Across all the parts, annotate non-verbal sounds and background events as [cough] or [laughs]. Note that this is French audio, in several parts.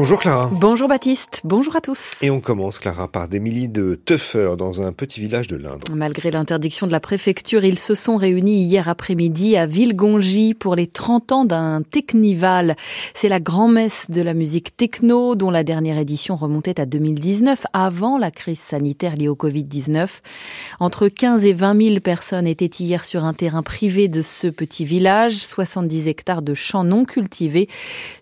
Bonjour Clara. Bonjour Baptiste, bonjour à tous. Et on commence Clara par des milliers de teufeurs dans un petit village de l'Indre. Malgré l'interdiction de la préfecture, ils se sont réunis hier après-midi à Villegongy pour les 30 ans d'un Technival. C'est la grand-messe de la musique techno dont la dernière édition remontait à 2019 avant la crise sanitaire liée au Covid-19. Entre 15 et 20 000 personnes étaient hier sur un terrain privé de ce petit village, 70 hectares de champs non cultivés,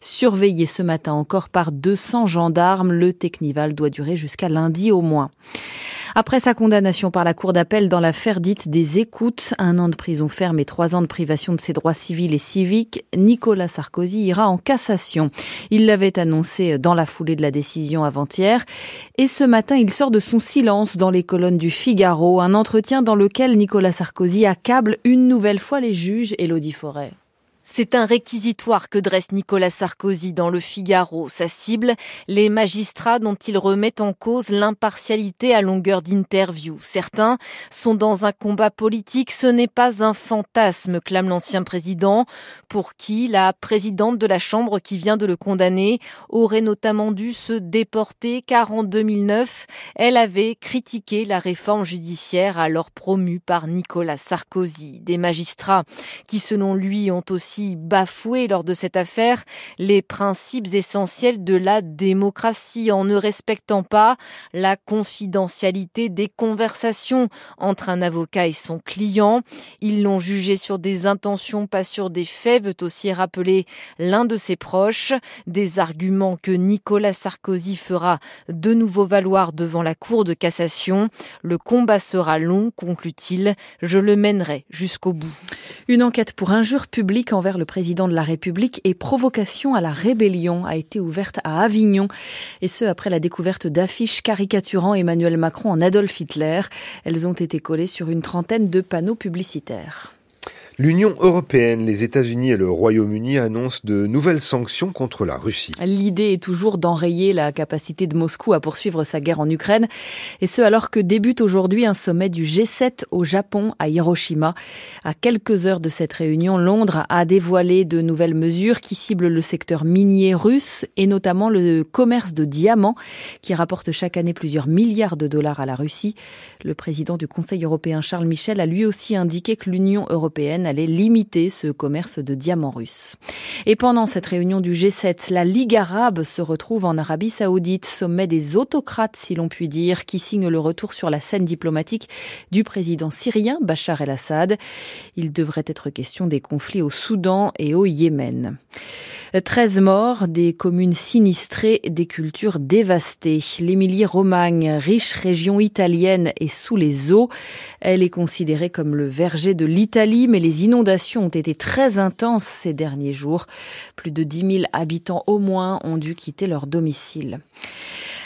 surveillés ce matin encore par 200 gendarmes. Le Technival doit durer jusqu'à lundi au moins. Après sa condamnation par la Cour d'appel dans l'affaire dite des écoutes, un an de prison ferme et trois ans de privation de ses droits civils et civiques, Nicolas Sarkozy ira en cassation. Il l'avait annoncé dans la foulée de la décision avant-hier. Et ce matin, il sort de son silence dans les colonnes du Figaro, un entretien dans lequel Nicolas Sarkozy accable une nouvelle fois les juges Elodie Forêt. C'est un réquisitoire que dresse Nicolas Sarkozy dans le Figaro. Sa cible, les magistrats dont il remet en cause l'impartialité à longueur d'interview. Certains sont dans un combat politique. Ce n'est pas un fantasme, clame l'ancien président, pour qui la présidente de la Chambre qui vient de le condamner aurait notamment dû se déporter car en 2009, elle avait critiqué la réforme judiciaire alors promue par Nicolas Sarkozy. Des magistrats qui, selon lui, ont aussi bafoué lors de cette affaire les principes essentiels de la démocratie en ne respectant pas la confidentialité des conversations entre un avocat et son client. Ils l'ont jugé sur des intentions, pas sur des faits, veut aussi rappeler l'un de ses proches, des arguments que Nicolas Sarkozy fera de nouveau valoir devant la Cour de cassation. Le combat sera long, conclut-il, je le mènerai jusqu'au bout. Une enquête pour injure publique envers le président de la République et provocation à la rébellion a été ouverte à Avignon, et ce après la découverte d'affiches caricaturant Emmanuel Macron en Adolf Hitler. Elles ont été collées sur une trentaine de panneaux publicitaires. L'Union européenne, les États-Unis et le Royaume-Uni annoncent de nouvelles sanctions contre la Russie. L'idée est toujours d'enrayer la capacité de Moscou à poursuivre sa guerre en Ukraine, et ce alors que débute aujourd'hui un sommet du G7 au Japon, à Hiroshima. À quelques heures de cette réunion, Londres a dévoilé de nouvelles mesures qui ciblent le secteur minier russe et notamment le commerce de diamants qui rapporte chaque année plusieurs milliards de dollars à la Russie. Le président du Conseil européen Charles Michel a lui aussi indiqué que l'Union européenne allait limiter ce commerce de diamants russes. Et pendant cette réunion du G7, la Ligue arabe se retrouve en Arabie saoudite, sommet des autocrates si l'on peut dire, qui signe le retour sur la scène diplomatique du président syrien Bachar el-Assad. Il devrait être question des conflits au Soudan et au Yémen. 13 morts, des communes sinistrées, des cultures dévastées. L'Émilie-Romagne, riche région italienne, est sous les eaux. Elle est considérée comme le verger de l'Italie, mais les inondations ont été très intenses ces derniers jours. Plus de 10 000 habitants au moins ont dû quitter leur domicile.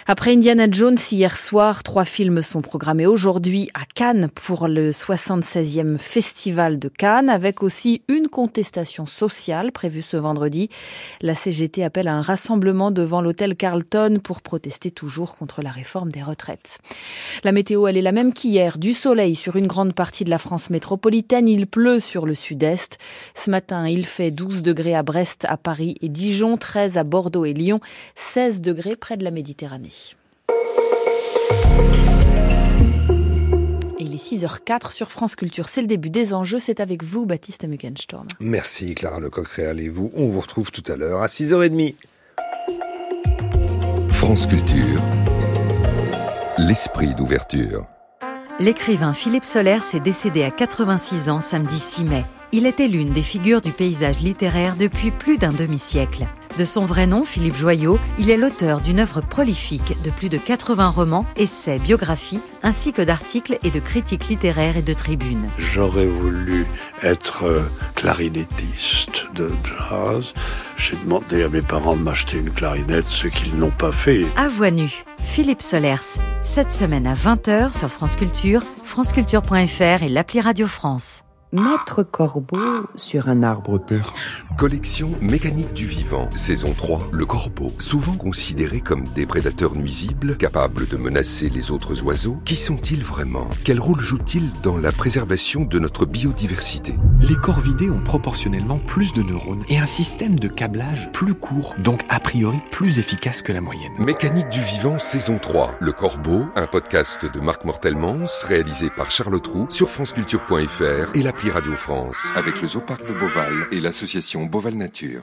Après Indiana Jones hier soir, trois films sont programmés aujourd'hui à Cannes pour le 76e festival de Cannes, avec aussi une contestation sociale prévue ce vendredi. La CGT appelle à un rassemblement devant l'hôtel Carlton pour protester toujours contre la réforme des retraites. La météo, elle est la même qu'hier. Du soleil sur une grande partie de la France métropolitaine. Il pleut sur le sud-est. Ce matin, il fait 12 degrés à Brest, à Paris et Dijon, 13 à Bordeaux et Lyon, 16 degrés près de la Méditerranée. Et il est 6h04 sur France Culture. C'est le début des enjeux. C'est avec vous, Baptiste Muckenstorm. Merci, Clara Lecoq-Réal et vous. On vous retrouve tout à l'heure à 6h30. France Culture. L'esprit d'ouverture. L'écrivain Philippe Soler s'est décédé à 86 ans samedi 6 mai. Il était l'une des figures du paysage littéraire depuis plus d'un demi-siècle. De son vrai nom, Philippe Joyot, il est l'auteur d'une œuvre prolifique de plus de 80 romans, essais, biographies, ainsi que d'articles et de critiques littéraires et de tribunes. J'aurais voulu être euh, clarinettiste de jazz. J'ai demandé à mes parents de m'acheter une clarinette, ce qu'ils n'ont pas fait. À voix nue, Philippe Solers, cette semaine à 20h sur France Culture, franceculture.fr et l'appli Radio France. Maître Corbeau sur un arbre perche. Collection mécanique du vivant, saison 3, le corbeau. Souvent considéré comme des prédateurs nuisibles, capables de menacer les autres oiseaux, qui sont-ils vraiment? Quel rôle jouent-ils dans la préservation de notre biodiversité? Les corvidés ont proportionnellement plus de neurones et un système de câblage plus court, donc a priori plus efficace que la moyenne. Mécanique du vivant, saison 3, le corbeau, un podcast de Marc Mortelmans, réalisé par Charlotte Roux sur franceculture.fr et Radio France, avec le Zooparc de Beauval et l'association Beauval Nature.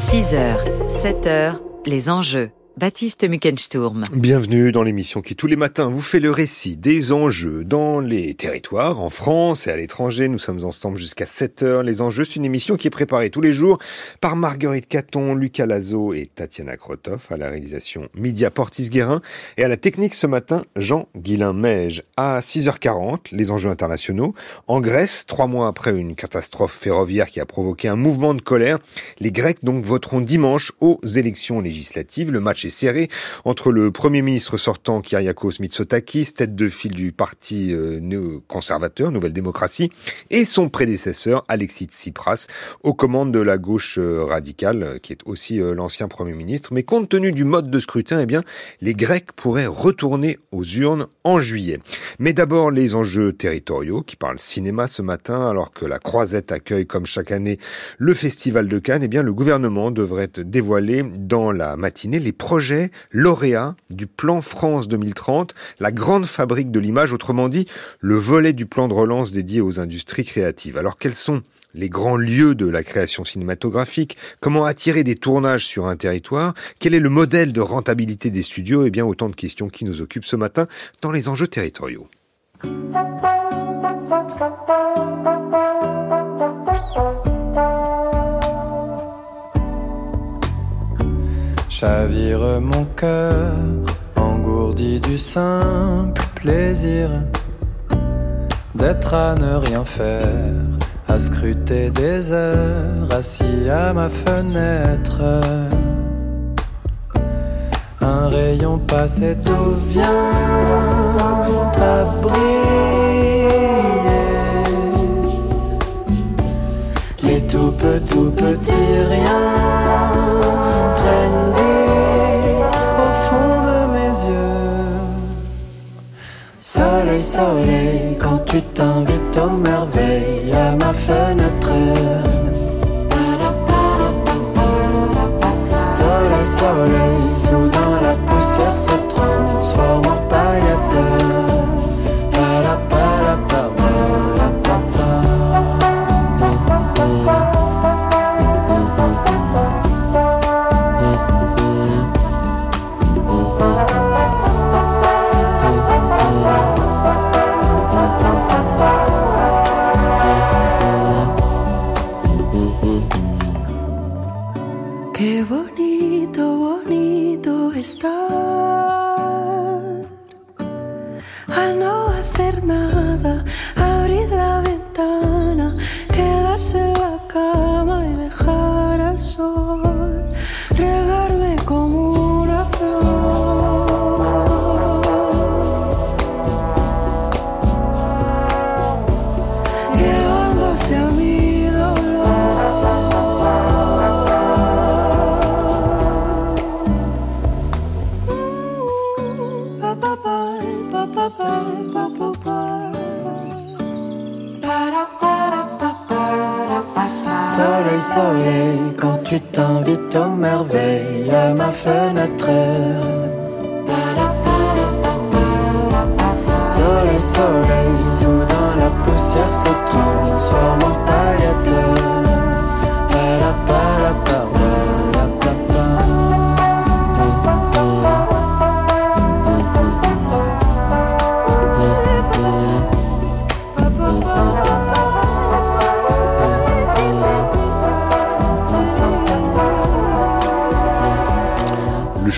6h, 7h, les enjeux. Baptiste Muckensturm. Bienvenue dans l'émission qui tous les matins vous fait le récit des enjeux dans les territoires, en France et à l'étranger. Nous sommes ensemble jusqu'à 7 heures. Les enjeux, c'est une émission qui est préparée tous les jours par Marguerite Caton, Lucas Lazo et Tatiana Krotov à la réalisation Media Portis-Guérin et à la technique ce matin Jean-Guilain Meige. À 6h40, les enjeux internationaux. En Grèce, trois mois après une catastrophe ferroviaire qui a provoqué un mouvement de colère, les Grecs donc voteront dimanche aux élections législatives. Le match est serré entre le Premier ministre sortant Kyriakos Mitsotakis, tête de file du parti euh, conservateur Nouvelle Démocratie, et son prédécesseur Alexis Tsipras, aux commandes de la gauche euh, radicale, euh, qui est aussi l'ancien Premier ministre. Mais compte tenu du mode de scrutin, eh bien, les Grecs pourraient retourner aux urnes en juillet. Mais d'abord, les enjeux territoriaux qui parlent cinéma ce matin, alors que la Croisette accueille comme chaque année le Festival de Cannes, eh bien, le gouvernement devrait dévoiler dans la matinée les projets lauréats du plan France 2030, la grande fabrique de l'image, autrement dit, le volet du plan de relance dédié aux industries créatives. Alors quels sont les grands lieux de la création cinématographique, comment attirer des tournages sur un territoire, quel est le modèle de rentabilité des studios, et eh bien autant de questions qui nous occupent ce matin dans les enjeux territoriaux. Chavire mon cœur, engourdi du simple plaisir d'être à ne rien faire, à scruter des heures, assis à ma fenêtre. Un rayon passé tout vient à Les tout petits, tout petits riens Soleil, soleil, quand tu t'invites aux merveilles à ma fenêtre. Soleil, soleil, soudain la poussière se transforme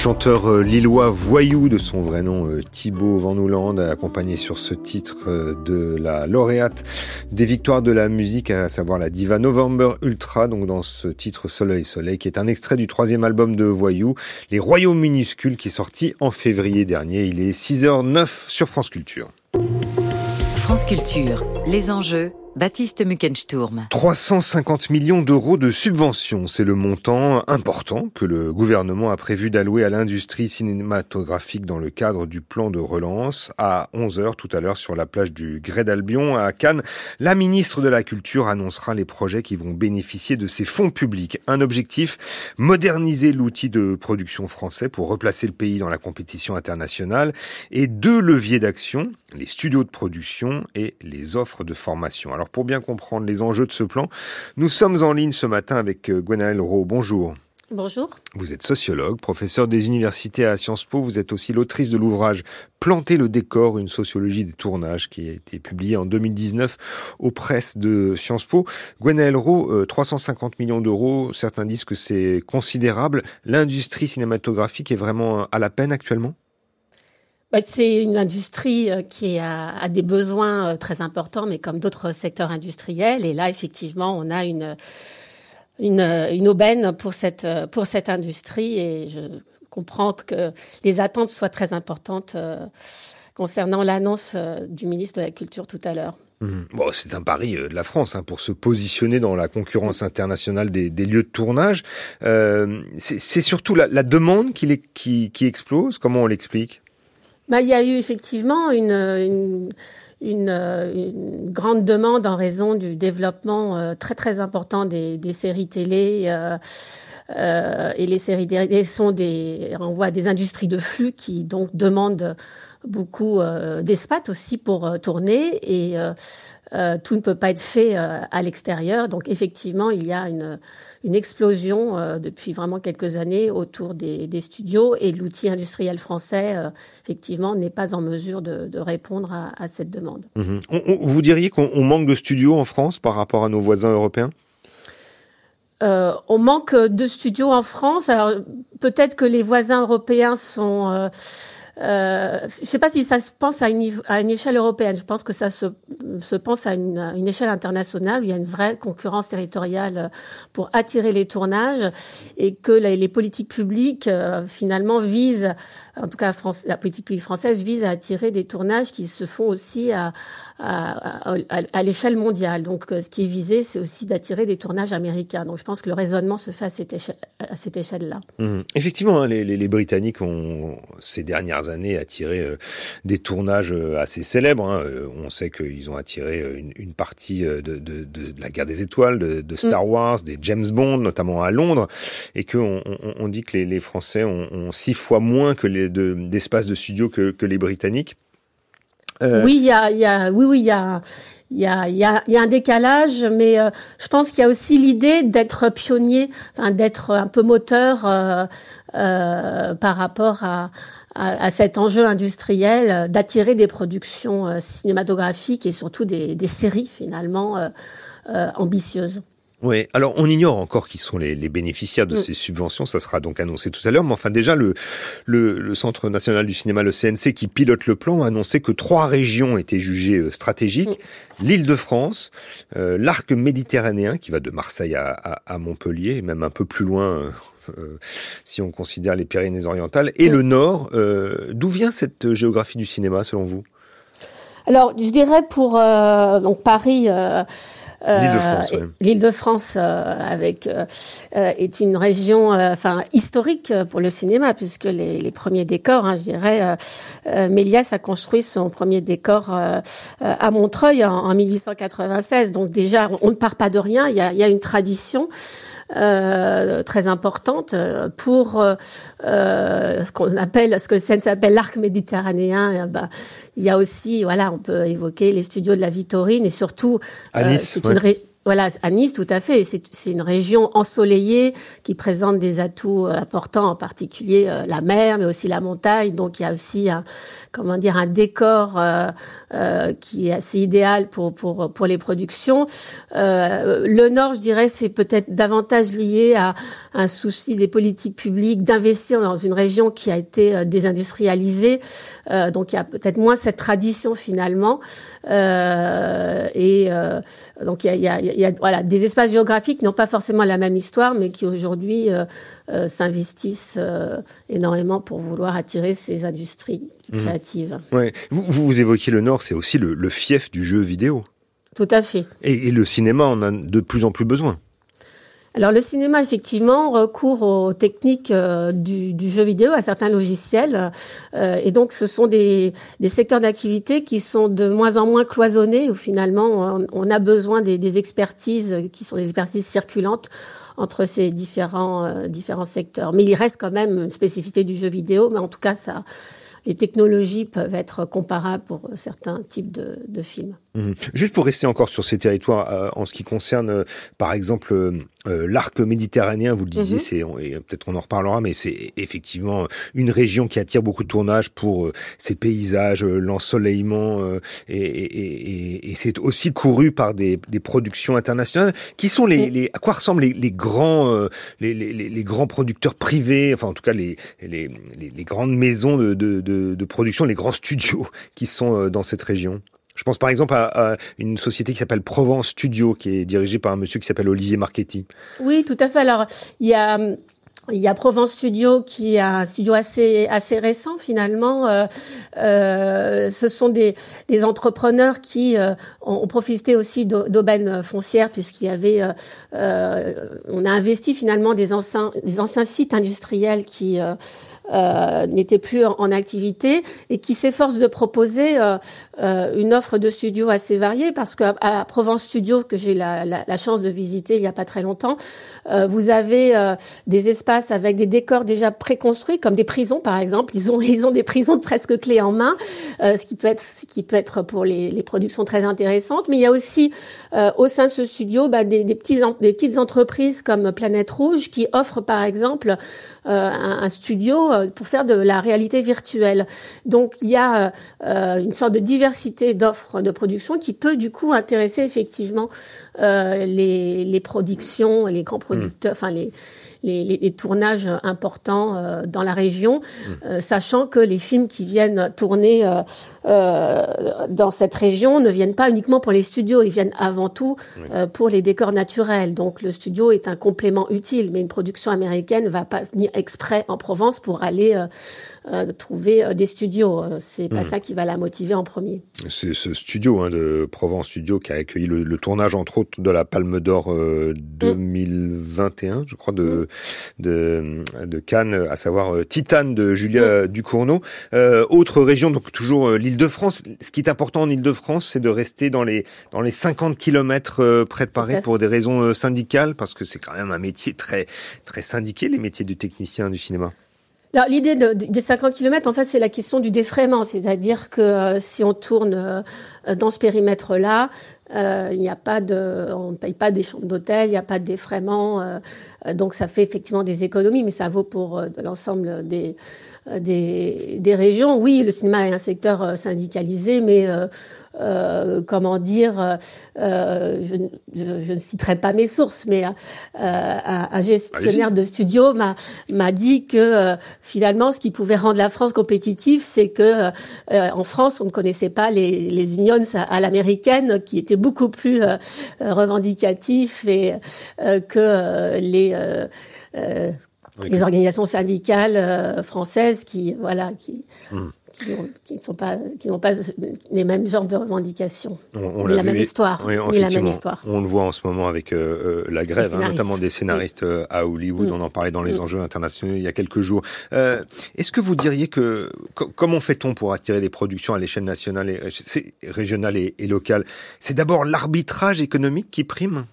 chanteur euh, lillois voyou de son vrai nom euh, Thibaut Van Nouland, accompagné sur ce titre euh, de la lauréate des victoires de la musique, à savoir la diva November Ultra, donc dans ce titre Soleil Soleil, qui est un extrait du troisième album de Voyou, Les Royaumes Minuscules, qui est sorti en février dernier. Il est 6h09 sur France Culture. France Culture, les enjeux Baptiste Muckensturm. 350 millions d'euros de subventions, c'est le montant important que le gouvernement a prévu d'allouer à l'industrie cinématographique dans le cadre du plan de relance. À 11h tout à l'heure sur la plage du Grès d'Albion à Cannes, la ministre de la Culture annoncera les projets qui vont bénéficier de ces fonds publics. Un objectif, moderniser l'outil de production français pour replacer le pays dans la compétition internationale et deux leviers d'action, les studios de production et les offres de formation. Alors pour bien comprendre les enjeux de ce plan, nous sommes en ligne ce matin avec euh, Gwenaëlle Rowe. Bonjour. Bonjour. Vous êtes sociologue, professeur des universités à Sciences Po. Vous êtes aussi l'autrice de l'ouvrage Planter le décor, une sociologie des tournages qui a été publié en 2019 aux presses de Sciences Po. Gwenaëlle Rowe, 350 millions d'euros, certains disent que c'est considérable. L'industrie cinématographique est vraiment à la peine actuellement? Bah, c'est une industrie euh, qui a, des besoins euh, très importants, mais comme d'autres secteurs industriels. Et là, effectivement, on a une, une, une aubaine pour cette, pour cette industrie. Et je comprends que les attentes soient très importantes euh, concernant l'annonce du ministre de la Culture tout à l'heure. Mmh. Bon, c'est un pari de la France hein, pour se positionner dans la concurrence internationale des, des lieux de tournage. Euh, c'est surtout la, la demande qui, qui, qui explose. Comment on l'explique? Bah, il y a eu effectivement une, une, une, une, grande demande en raison du développement euh, très très important des, des séries télé. Euh, euh, et les séries télé sont des renvoient à des industries de flux qui donc demandent beaucoup euh, d'espace aussi pour euh, tourner et euh, tout ne peut pas être fait à l'extérieur. Donc effectivement, il y a une, une explosion depuis vraiment quelques années autour des, des studios et l'outil industriel français, effectivement, n'est pas en mesure de, de répondre à, à, cette demande. Mmh. vous diriez qu'on manque de studios en France par rapport à nos voisins européens? Euh, on manque de studios en France. Alors peut-être que les voisins européens sont euh, euh, je ne sais pas si ça se pense à une, échelle européenne. Je pense que ça se, se pense à une, échelle internationale où il y a une vraie concurrence territoriale pour attirer les tournages et que les, les politiques publiques euh, finalement visent, en tout cas France, la politique publique française vise à attirer des tournages qui se font aussi à, à, à, à l'échelle mondiale. Donc euh, ce qui est visé, c'est aussi d'attirer des tournages américains. Donc je pense que le raisonnement se fait à cette échelle-là. Mmh. Effectivement, hein, les, les, les Britanniques ont ces dernières années attiré euh, des tournages euh, assez célèbres. Hein. On sait qu'ils ont attiré une, partie de, la guerre des étoiles, de, Star mm. Wars, des James Bond, notamment à Londres, et qu'on on, dit que les, Français ont, six fois moins que les d'espace de, studio que, les Britanniques. Oui, il y a, oui, oui, il y a, il y a, y, a, un décalage, mais je pense qu'il y a aussi l'idée d'être pionnier, enfin d'être un peu moteur par rapport à, à, cet enjeu industriel euh, d'attirer des productions euh, cinématographiques et surtout des, séries finalement euh, ambitieuses. Oui, alors on ignore encore qui sont les, les bénéficiaires de mm. ces subventions, ça sera donc annoncé tout à l'heure, mais enfin déjà le, le, le, Centre national du cinéma, le CNC, qui pilote le plan, a annoncé que trois régions étaient jugées stratégiques, mm. l'île de France, euh, l'arc méditerranéen, qui va de Marseille à, à, à, Montpellier, et même un peu plus loin euh, si on considère les Pyrénées-Orientales, et le Nord. Euh, D'où vient cette géographie du cinéma, selon vous? Alors, je dirais pour euh, donc Paris, euh, L'île de France, euh, avec euh, est une région, enfin historique pour le cinéma, puisque les, les premiers décors, hein, je dirais, Méliès a construit son premier décor à Montreuil en, en, 1896. Donc déjà, on ne part pas de rien. Il y a, il y a une tradition très importante pour ce qu'on appelle, ce que le CNC appelle l'arc méditerranéen. Ben, il y a aussi, voilà, on peut évoquer les studios de la Vitorine et surtout, à Nice, Voilà, à Nice, tout à fait. C'est une région ensoleillée qui présente des atouts euh, importants, en particulier euh, la mer, mais aussi la montagne. Donc, il y a aussi un, comment dire, un décor euh, euh qui est assez idéal pour pour pour les productions. Euh, le Nord, je dirais, c'est peut-être davantage lié à un souci des politiques publiques d'investir dans une région qui a été désindustrialisée. donc, il y a peut-être moins cette tradition finalement. et donc, il y a, y a il y a voilà, des espaces géographiques qui n'ont pas forcément la même histoire, mais qui aujourd'hui euh, euh, s'investissent euh, énormément pour vouloir attirer ces industries mmh. créatives. Ouais. Vous, vous, évoquiez le Nord, c'est aussi le, le, fief du jeu vidéo. Tout à fait. Et, et le cinéma en a de plus en plus besoin. Alors le cinéma effectivement recourt aux techniques euh, du, du, jeu vidéo, à certains logiciels, euh, et donc ce sont des, des secteurs d'activité qui sont de moins en moins cloisonnés, où finalement on, a besoin des, des, expertises qui sont des expertises circulantes entre ces différents euh, différents secteurs. Mais il reste quand même une spécificité du jeu vidéo, mais en tout cas ça les technologies peuvent être comparables pour certains types de, de films. Mmh. Juste pour rester encore sur ces territoires, euh, en ce qui concerne, euh, par exemple, euh, l'arc méditerranéen, vous le disiez, mmh. c'est et peut-être on en reparlera, mais c'est effectivement une région qui attire beaucoup de tournages pour ses paysages, l'ensoleillement, et, et, et c'est aussi couru par des, des, productions internationales. Qui sont les, mmh. les à quoi ressemblent les, les grands, les, les, les, grands producteurs privés, enfin en tout cas les, les, les grandes maisons de, de, de, de production, les grands studios qui sont dans cette région je pense par exemple à, une société qui s'appelle Provence Studio, qui est dirigée par un monsieur qui s'appelle Olivier Marchetti. Oui, tout à fait. Alors, il y a y a Provence Studio qui est un studio assez assez récent finalement. Euh, euh, ce sont des, des entrepreneurs qui euh, ont, profité aussi d'aubaines foncières puisqu'il y avait, euh, euh, on a investi finalement des anciens des anciens sites industriels qui euh, n'était plus en, activité et qui s'efforce de proposer euh, euh, une offre de studio assez variée parce qu'à à Provence Studio que j'ai la, la, la, chance de visiter il y a pas très longtemps, euh, vous avez des espaces avec des décors déjà préconstruits comme des prisons par exemple. Ils ont [laughs] ils ont des prisons presque clés en main, ce qui peut être ce qui peut être pour les, les productions très intéressantes. Mais il y a aussi au sein de ce studio bah, des, des, des petites entreprises comme Planète Rouge qui offrent par exemple un studio pour faire de la réalité virtuelle. Donc il y a euh, une sorte de diversité d'offres de production qui peut du coup intéresser effectivement euh, les, les productions, les grands producteurs, enfin les les, les, les tournages importants euh, dans la région, mmh. euh, sachant que les films qui viennent tourner euh, euh, dans cette région ne viennent pas uniquement pour les studios, ils viennent avant tout oui. pour les décors naturels. Donc le studio est un complément utile, mais une production américaine va pas venir exprès en Provence pour aller trouver des studios. C'est pas mmh. ça qui va la motiver en premier. C'est ce studio hein, de Provence Studio qui a accueilli le, le tournage entre autres de la Palme d'Or 2021, mmh. je crois, de de, de Cannes, à savoir euh, Titane de Julia oui. Ducournau. Euh, autre région, donc toujours euh, l'Île-de-France. Ce qui est important en Île-de-France, c'est de rester dans les dans les 50 kilomètres euh, près de Paris pour des raisons syndicales, parce que c'est quand même un métier très très syndiqué, les métiers du technicien du cinéma. Alors l'idée de, de, des 50 km, en fait, c'est la question du défraiement, c'est-à-dire que euh, si on tourne euh, dans ce périmètre-là, il n'y a pas de, on ne paye pas des chambres d'hôtel, il n'y a pas de défraiement, euh, donc ça fait effectivement des économies, mais ça vaut pour euh, l'ensemble des, des, des régions. Oui, le cinéma est un secteur syndicalisé, mais euh, comment dire, euh, je, je, je, ne citerai pas mes sources, mais euh, un, gestionnaire de studio m'a m'a dit que euh, finalement, ce qui pouvait rendre la France compétitive, c'est que euh, en France, on ne connaissait pas les, les unions à, à l'américaine, qui étaient beaucoup plus revendicatifs et que les oui. les organisations syndicales françaises qui voilà qui mmh qui, pas, n'ont pas les mêmes genres de revendications, on, on ni la même histoire, oui, ni la même histoire. On le voit en ce moment avec euh, euh la grève, hein, notamment des scénaristes oui. à Hollywood. Mm. On en parlait dans les mm. enjeux internationaux il y a quelques jours. Euh, Est-ce que vous diriez que comment fait-on pour attirer les productions à l'échelle nationale, et, régionale et, et locale? C'est d'abord l'arbitrage économique qui prime?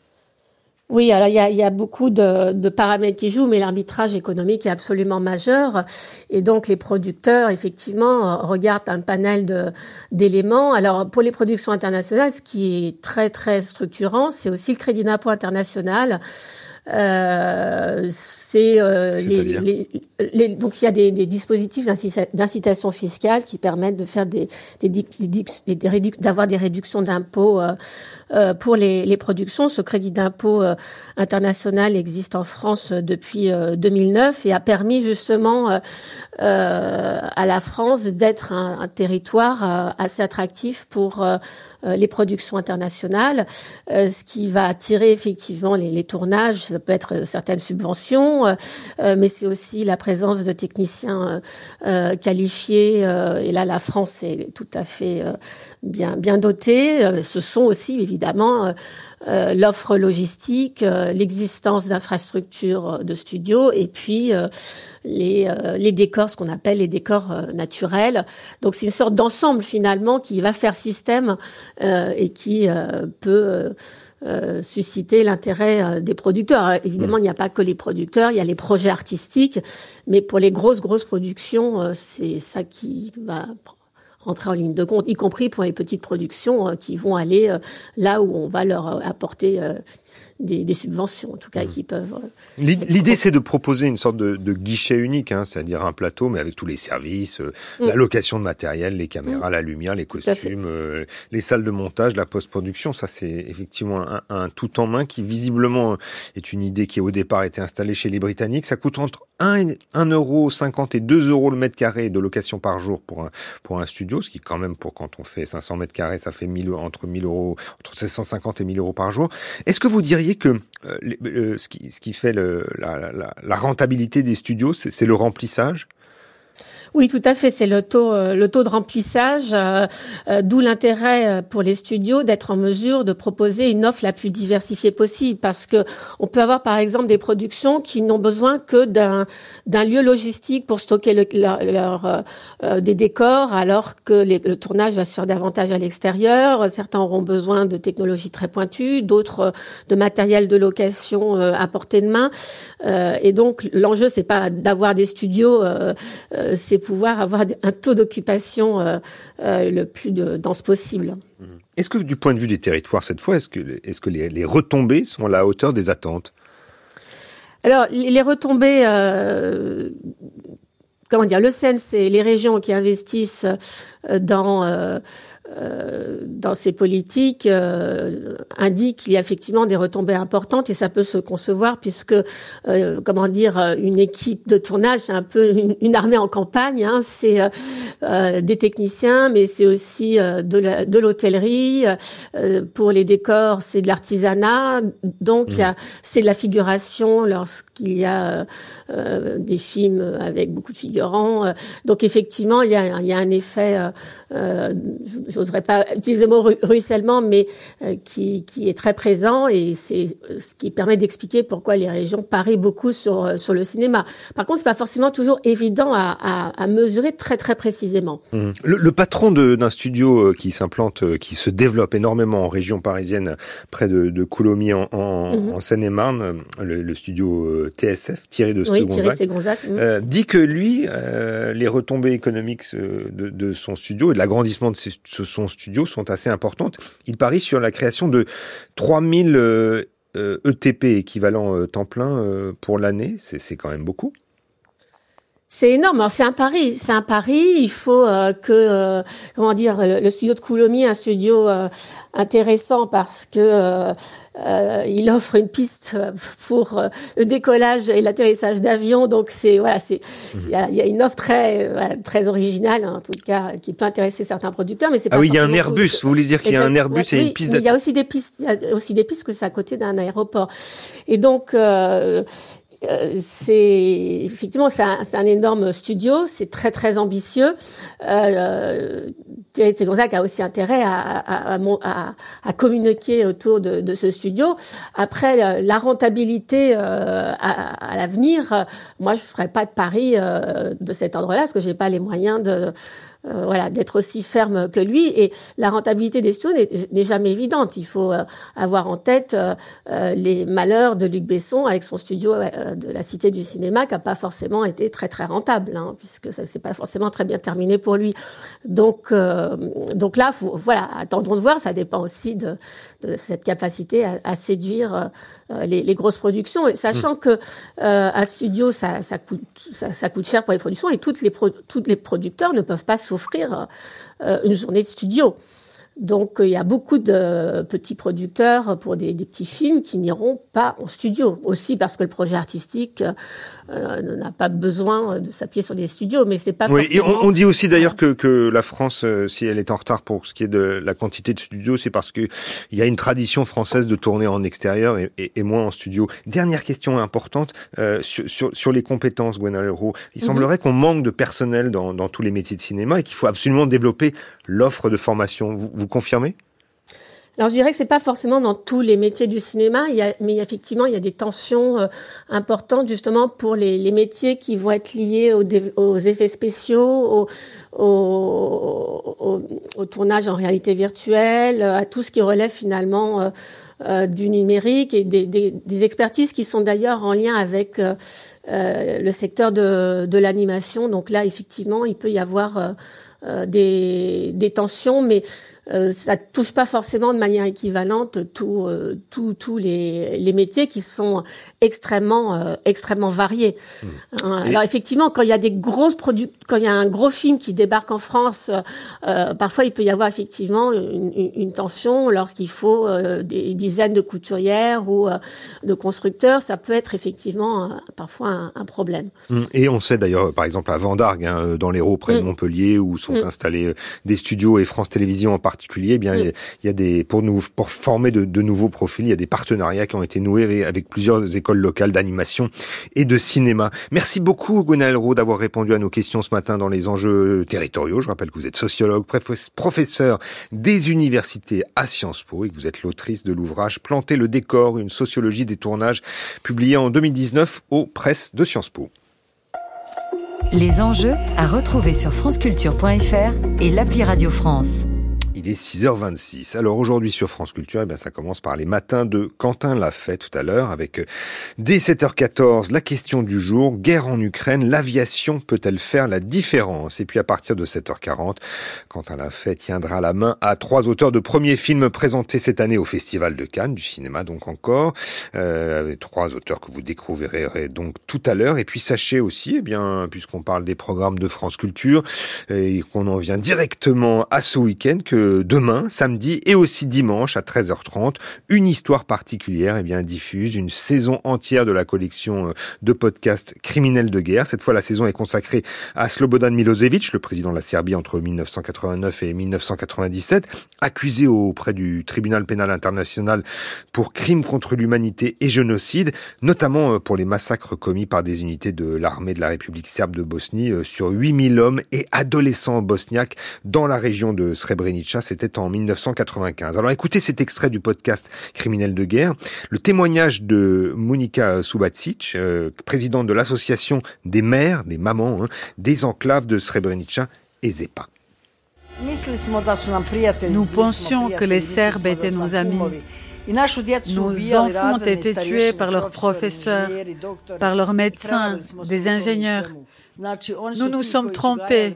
Oui, alors il y a, beaucoup de, de, paramètres qui jouent, mais l'arbitrage économique est absolument majeur. Et donc les producteurs, effectivement, regardent un panel d'éléments. Alors pour les productions internationales, ce qui est très très structurant, c'est aussi le crédit d'impôt international. Euh, c'est euh, les, les, donc il y a des, des dispositifs d'incitation fiscale qui permettent de faire des, des, des d'avoir des réductions d'impôts euh, euh, pour les, les productions. Ce crédit d'impôt euh, international existe en France depuis 2009 et a permis justement à la France d'être un, un, territoire assez attractif pour les productions internationales, ce qui va attirer effectivement les, les tournages peut être certaines subventions, euh, euh, mais c'est aussi la présence de techniciens euh, qualifiés. et là, la France est tout à fait bien bien dotée. Ce sont aussi évidemment l'offre logistique, l'existence d'infrastructures de studios, et puis les les décors, ce qu'on appelle les décors naturels. Donc c'est une sorte d'ensemble finalement qui va faire système et qui peut euh, susciter l'intérêt euh, des producteurs. évidemment, mm. il n'y a pas que les producteurs, il y a les projets artistiques, mais pour les grosses, grosses productions, euh, c'est ça qui va rentrer en ligne de compte, y compris pour les petites productions qui vont aller là où on va leur apporter des, des, subventions, en tout cas, mmh. qui peuvent. Euh, l'idée, c'est de proposer une sorte de, de guichet unique, hein, c'est-à-dire un plateau, mais avec tous les services, euh, mmh. la location de matériel, les caméras, mmh. la lumière, les costumes, euh, les salles de montage, la post-production. Ça, c'est effectivement un, un, tout en main qui, visiblement, est une idée qui, au départ, a été installée chez les Britanniques. Ça coûte entre 1,50 euro et 2 euros le mètre carré de location par jour pour un, pour un studio, ce qui, quand même, pour quand on fait 500 mètres carrés, ça fait 1000, entre 1000 euros, entre 750 et 1000 euros par jour. Est-ce que vous diriez que euh, ce, qui, ce qui fait la rentabilité des studios, c'est le remplissage oui, tout à fait. C'est le taux, euh, le taux de remplissage, euh, euh, d'où l'intérêt pour les studios d'être en mesure de proposer une offre la plus diversifiée possible, parce que on peut avoir par exemple des productions qui n'ont besoin que d'un d'un lieu logistique pour stocker le, leur, des décors, alors que le tournage va se faire davantage à l'extérieur. Certains auront besoin de technologies très pointues, d'autres de matériel de location à portée de main. et donc l'enjeu c'est pas d'avoir des studios, c'est pouvoir avoir un taux d'occupation euh, euh, le plus dense possible. Est-ce que du point de vue des territoires cette fois, est-ce que, les, retombées sont à la hauteur des attentes? Alors, les retombées, euh, comment dire, le CNC, les régions qui investissent dans euh, dans ces politiques euh, indique qu'il y a effectivement des retombées importantes et ça peut se concevoir puisque euh, comment dire une équipe de tournage c'est un peu une, armée en campagne hein, c'est euh, des techniciens mais c'est aussi de l'hôtellerie pour les décors c'est de l'artisanat donc mmh. c'est de la figuration lorsqu'il y a des films avec beaucoup de figurants donc effectivement il y a, il y a un effet j'oserais pas utiliser le mot ruissellement, mais euh, qui, qui est très présent et c'est ce qui permet d'expliquer pourquoi les régions parient beaucoup sur, euh, sur le cinéma. Par contre, c'est pas forcément toujours évident à, à, à mesurer très très précisément. Mmh. Le, le, patron d'un studio euh, qui s'implante, qui se développe énormément en région parisienne, près de, de Coulommiers en, en, mmh. en Seine-et-Marne, le, le, studio TSF, tiré de oui, Segonzac, mmh. euh, dit que lui, euh, les retombées économiques de, de, son studio et de l'agrandissement de ses, son studio sont assez importantes. Il parie sur la création de 3000 ETP équivalent temps plein euh, pour l'année. C'est quand même beaucoup. C'est énorme. C'est un pari. C'est un pari. Il faut euh, que, comment dire, le, studio de Coulommiers, un studio intéressant parce que euh, il offre une piste pour euh, le décollage et l'atterrissage d'avions. Donc c'est voilà, c'est il y a, y a, une offre très très originale en tout cas qui peut intéresser certains producteurs. Mais c'est ah oui, il y a un Airbus. Vous voulez dire qu'il y a un Airbus et une piste. il y a aussi des pistes. Il y a aussi des pistes que c'est à côté d'un aéroport. Et donc euh, euh, c'est effectivement c'est un, un, énorme studio, c'est très très ambitieux. Euh, ça qu'il a aussi intérêt à, à, à, à communiquer autour de, de, ce studio. Après la rentabilité euh, à, l'avenir, moi je ferais pas de pari euh, de cet ordre-là parce que j'ai pas les moyens de euh, voilà d'être aussi ferme que lui. Et la rentabilité des studios n'est jamais évidente. Il faut avoir en tête les malheurs de Luc Besson avec son studio de la Cité du Cinéma qui a pas forcément été très très rentable, hein, puisque ça s'est pas forcément très bien terminé pour lui. Donc donc là, faut, voilà, attendons de voir. Ça dépend aussi de, de cette capacité à, à séduire euh, les, les, grosses productions, et sachant mm. que euh, un studio, ça, ça coûte, ça, ça, coûte cher pour les productions, et toutes les, pro, toutes les producteurs ne peuvent pas s'offrir euh, une journée de studio. Donc euh, il y a beaucoup de petits producteurs pour des, des petits films qui n'iront pas en studio. Aussi parce que le projet artistique euh, n'a pas besoin de s'appuyer sur des studios, mais c'est pas oui, forcément. Et on, dit aussi d'ailleurs que, que la France, euh, si elle est en retard pour ce qui est de la quantité de studios, c'est parce que il y a une tradition française de tourner en extérieur et, et, et moins en studio. Dernière question importante euh, sur, sur, sur, les compétences, Roux. Il mhm. semblerait qu'on manque de personnel dans, dans tous les métiers de cinéma et qu'il faut absolument développer l'offre de formation. Vous, vous confirmez? Alors je dirais que c'est pas forcément dans tous les métiers du cinéma, il y a, mais effectivement il y a des tensions euh, importantes justement pour les, les, métiers qui vont être liés aux, aux effets spéciaux, au, tournage en réalité virtuelle, à tout ce qui relève finalement euh, euh du numérique et des, des, des, expertises qui sont d'ailleurs en lien avec euh, le secteur de, de l'animation. Donc là effectivement il peut y avoir des, des tensions, mais euh, ça touche pas forcément de manière équivalente tous euh, tous les, les métiers qui sont extrêmement euh, extrêmement variés. Mmh. Hein, alors effectivement, quand il y a des grosses produits, quand il y a un gros film qui débarque en France, euh, parfois il peut y avoir effectivement une, une tension lorsqu'il faut des dizaines de couturières ou de constructeurs. Ça peut être effectivement parfois un, un, problème. Mmh. Et on sait d'ailleurs, par exemple à Vendargue, hein, dans l'Hérault près de mmh. Montpellier, où sont installés des studios et France Télévisions en particulier eh bien, mm. il y a des pour nous pour former de, de, nouveaux profils, il y a des partenariats qui ont été noués avec, plusieurs écoles locales d'animation et de cinéma. Merci beaucoup, Gwenaël Rowe, d'avoir répondu à nos questions ce matin dans les enjeux territoriaux. Je rappelle que vous êtes sociologue, professeur des universités à Sciences Po et que vous êtes l'autrice de l'ouvrage Planter le décor, une sociologie des tournages, publié en 2019 aux presses de Sciences Po. Les enjeux à retrouver sur franceculture.fr et l'appli Radio France. Il est 6h26. Alors aujourd'hui sur France Culture, eh bien ça commence par les matins de Quentin l'a fait tout à l'heure avec euh, dès 7h14 la question du jour, guerre en Ukraine, l'aviation peut-elle faire la différence? Et puis à partir de 7h40, Quentin l'a fait tiendra la main à trois auteurs de premiers films présentés cette année au Festival de Cannes, du cinéma donc encore, euh, trois auteurs que vous découvrirez donc tout à l'heure. Et puis sachez aussi, eh bien puisqu'on parle des programmes de France Culture et qu'on en vient directement à ce week-end, que demain, samedi et aussi dimanche à 13h30, une histoire particulière eh bien diffuse une saison entière de la collection euh, de podcasts criminels de guerre. Cette fois, la saison est consacrée à Slobodan Milosevic, le président de la Serbie entre 1989 et 1997, accusé auprès du tribunal pénal international pour crimes contre l'humanité et génocide, notamment euh, pour les massacres commis par des unités de l'armée de la République serbe de Bosnie euh, sur 8000 hommes et adolescents bosniaques dans la région de Srebrenica c'était en 1995. Alors écoutez cet extrait du podcast Criminel de guerre, le témoignage de Monika Subacic, euh, présidente de l'association des mères, des mamans, hein, des enclaves de Srebrenica et Zepa. Nous pensions que les Serbes étaient nos amis. Nos enfants étaient tués par leurs professeurs, par leurs médecins, des ingénieurs. Nous nous sommes trompés.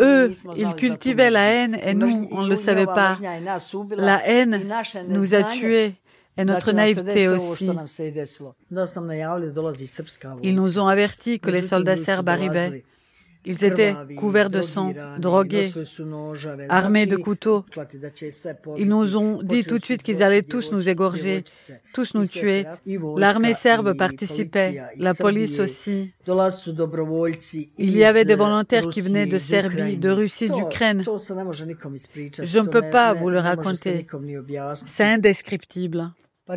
Eux, ils cultivaient la haine et nous, on ne le savait pas. La haine nous a tués et notre naïveté aussi. Ils nous ont avertis que les soldats serbes arrivaient. Ils étaient couverts de sang, drogués, armés de couteaux. Ils nous ont dit tout de suite qu'ils allaient tous nous égorger, tous nous tuer. L'armée serbe participait, la police aussi. Il y avait des volontaires qui venaient de Serbie, de Russie, d'Ukraine. Je ne peux pas vous le raconter. C'est indescriptible. Nous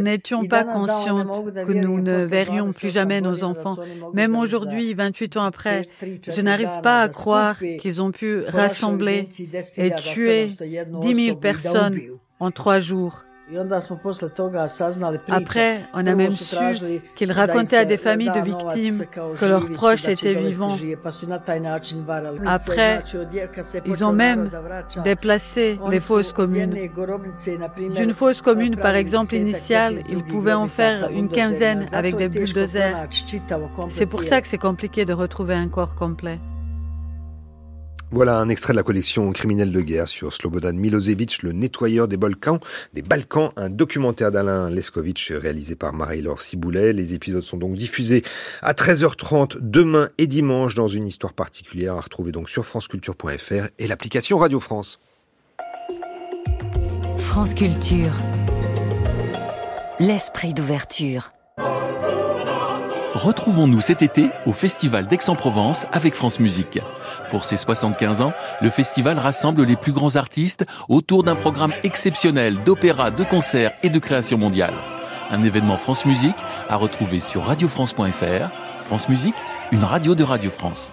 n'étions pas conscientes que nous ne verrions plus jamais nos enfants. Même aujourd'hui, 28 ans après, je n'arrive pas à croire qu'ils ont pu rassembler et tuer 10 000 personnes en trois jours. Après, on a même su qu'ils racontaient à des familles de victimes que leurs proches étaient vivants. Après, ils ont même déplacé les fausses communes. D'une fausse commune, par exemple, initiale, ils pouvaient en faire une quinzaine avec des bulldozers. C'est pour ça que c'est compliqué de retrouver un corps complet. Voilà un extrait de la collection Criminels de guerre sur Slobodan Milosevic, le nettoyeur des Balkans, des Balkans, un documentaire d'Alain Leskovic réalisé par Marie-Laure Ciboulet. Les épisodes sont donc diffusés à 13h30 demain et dimanche dans une histoire particulière à retrouver donc sur franceculture.fr et l'application Radio France. France Culture. L'esprit d'ouverture. Retrouvons-nous cet été au Festival d'Aix-en-Provence avec France Musique. Pour ses 75 ans, le festival rassemble les plus grands artistes autour d'un programme exceptionnel d'opéra, de concerts et de création mondiale. Un événement France Musique à retrouver sur radiofrance.fr. France Musique, une radio de Radio France.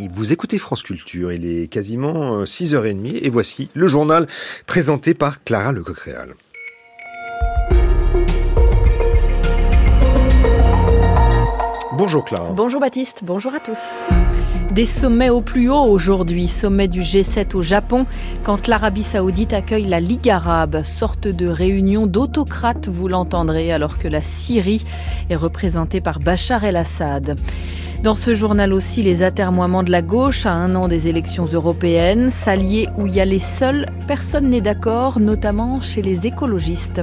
Et vous écoutez France Culture, il est quasiment 6h30 et voici le journal présenté par Clara Lecoq-Réal. Bonjour Clara. Bonjour Baptiste, bonjour à tous. Des sommets au plus haut aujourd'hui, sommet du G7 au Japon, quand l'Arabie saoudite accueille la Ligue arabe, sorte de réunion d'autocrates, vous l'entendrez, alors que la Syrie est représentée par Bachar el-Assad. Dans ce journal aussi, les atermoiements de la gauche à un an des élections européennes, s'allier où y aller seul, personne n'est d'accord, notamment chez les écologistes.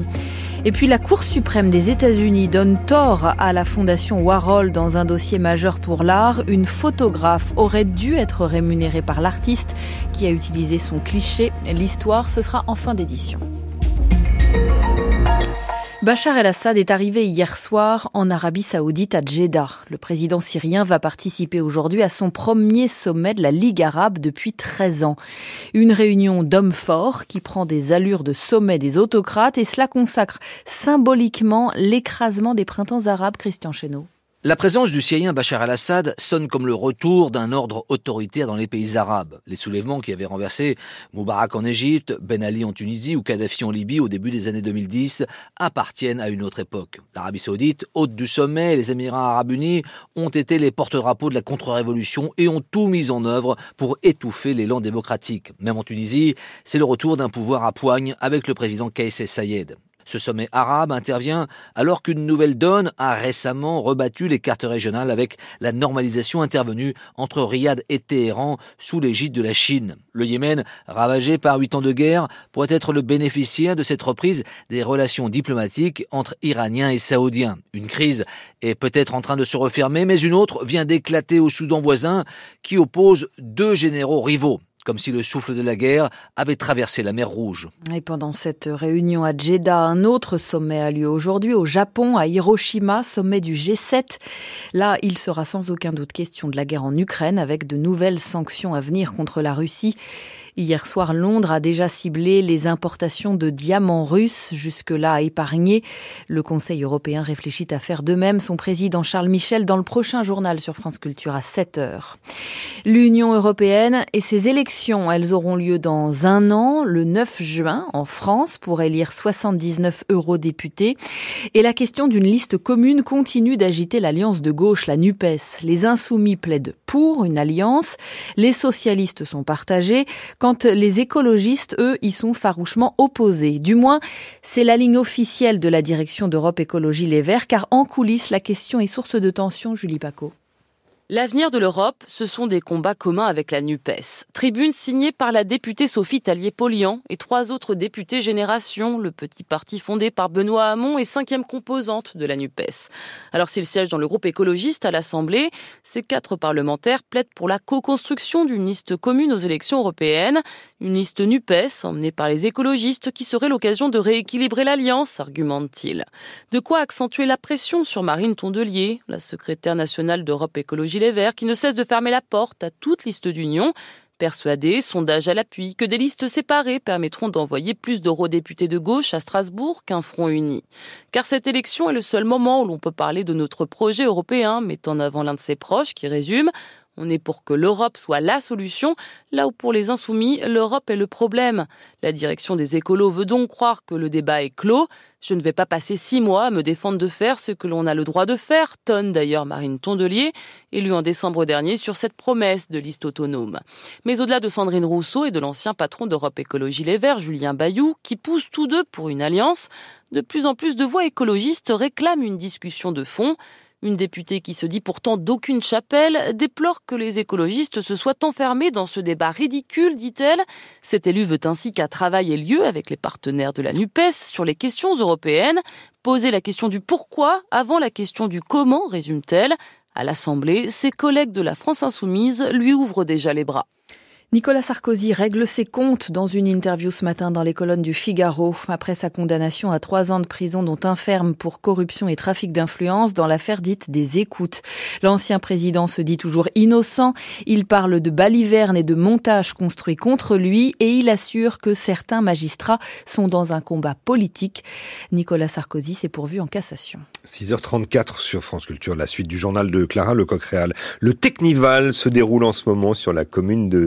Et puis la Cour suprême des États-Unis donne tort à la Fondation Warhol dans un dossier majeur pour l'art. Une photographe aurait dû être rémunérée par l'artiste qui a utilisé son cliché. L'histoire, ce sera en fin d'édition. Bachar el-Assad est arrivé hier soir en Arabie saoudite à Jeddah. Le président syrien va participer aujourd'hui à son premier sommet de la Ligue arabe depuis 13 ans. Une réunion d'hommes forts qui prend des allures de sommet des autocrates et cela consacre symboliquement l'écrasement des printemps arabes, Christian Chesneau. La présence du Syrien Bachar al-Assad sonne comme le retour d'un ordre autoritaire dans les pays arabes. Les soulèvements qui avaient renversé Moubarak en Égypte, Ben Ali en Tunisie ou Kadhafi en Libye au début des années 2010 appartiennent à une autre époque. L'Arabie saoudite, hôte du sommet, et les Émirats arabes unis ont été les porte-drapeaux de la contre-révolution et ont tout mis en œuvre pour étouffer l'élan démocratique. Même en Tunisie, c'est le retour d'un pouvoir à poigne avec le président Kais Sayed. Ce sommet arabe intervient alors qu'une nouvelle donne a récemment rebattu les cartes régionales avec la normalisation intervenue entre Riyad et Téhéran sous l'égide de la Chine. Le Yémen, ravagé par huit ans de guerre, pourrait être le bénéficiaire de cette reprise des relations diplomatiques entre Iraniens et Saoudiens. Une crise est peut-être en train de se refermer, mais une autre vient d'éclater au Soudan voisin qui oppose deux généraux rivaux comme si le souffle de la guerre avait traversé la mer Rouge. Et pendant cette réunion à Jeddah, un autre sommet a lieu aujourd'hui au Japon, à Hiroshima, sommet du G7. Là, il sera sans aucun doute question de la guerre en Ukraine, avec de nouvelles sanctions à venir contre la Russie. Hier soir, Londres a déjà ciblé les importations de diamants russes, jusque-là épargnés. Le Conseil européen réfléchit à faire de même. Son président Charles Michel dans le prochain journal sur France Culture à 7 heures. L'Union européenne et ses élections, elles auront lieu dans un an, le 9 juin, en France, pour élire 79 eurodéputés. Et la question d'une liste commune continue d'agiter l'alliance de gauche, la NUPES. Les insoumis plaident pour une alliance. Les socialistes sont partagés les écologistes, eux, y sont farouchement opposés. Du moins, c'est la ligne officielle de la direction d'Europe Écologie Les Verts, car en coulisses, la question est source de tension, Julie Paco. L'avenir de l'Europe, ce sont des combats communs avec la NUPES. Tribune signée par la députée Sophie Tallier-Polian et trois autres députés Génération, le petit parti fondé par Benoît Hamon et cinquième composante de la NUPES. Alors s'il siège dans le groupe écologiste à l'Assemblée, ces quatre parlementaires plaident pour la co-construction d'une liste commune aux élections européennes, une liste NUPES emmenée par les écologistes qui serait l'occasion de rééquilibrer l'alliance, argumente-t-il. De quoi accentuer la pression sur Marine Tondelier, la secrétaire nationale d'Europe Écologie les Verts, qui ne cesse de fermer la porte à toute liste d'union. Persuadés, sondage à l'appui, que des listes séparées permettront d'envoyer plus d'eurodéputés de gauche à Strasbourg qu'un front uni. Car cette élection est le seul moment où l'on peut parler de notre projet européen, mettant en avant l'un de ses proches qui résume on est pour que l'Europe soit la solution, là où pour les insoumis, l'Europe est le problème. La direction des écolos veut donc croire que le débat est clos. Je ne vais pas passer six mois à me défendre de faire ce que l'on a le droit de faire, tonne d'ailleurs Marine Tondelier, élue en décembre dernier sur cette promesse de liste autonome. Mais au-delà de Sandrine Rousseau et de l'ancien patron d'Europe Écologie Les Verts, Julien Bayou, qui poussent tous deux pour une alliance, de plus en plus de voix écologistes réclament une discussion de fond. Une députée qui se dit pourtant d'aucune chapelle déplore que les écologistes se soient enfermés dans ce débat ridicule, dit-elle. Cette élue veut ainsi qu'un travail ait lieu avec les partenaires de la NUPES sur les questions européennes. Poser la question du pourquoi avant la question du comment, résume-t-elle. À l'Assemblée, ses collègues de la France insoumise lui ouvrent déjà les bras. Nicolas Sarkozy règle ses comptes dans une interview ce matin dans les colonnes du Figaro après sa condamnation à trois ans de prison dont un ferme pour corruption et trafic d'influence dans l'affaire dite des écoutes. L'ancien président se dit toujours innocent. Il parle de balivernes et de montages construits contre lui et il assure que certains magistrats sont dans un combat politique. Nicolas Sarkozy s'est pourvu en cassation. 6h34 sur France Culture, la suite du journal de Clara Lecoq-Réal. Le Technival se déroule en ce moment sur la commune de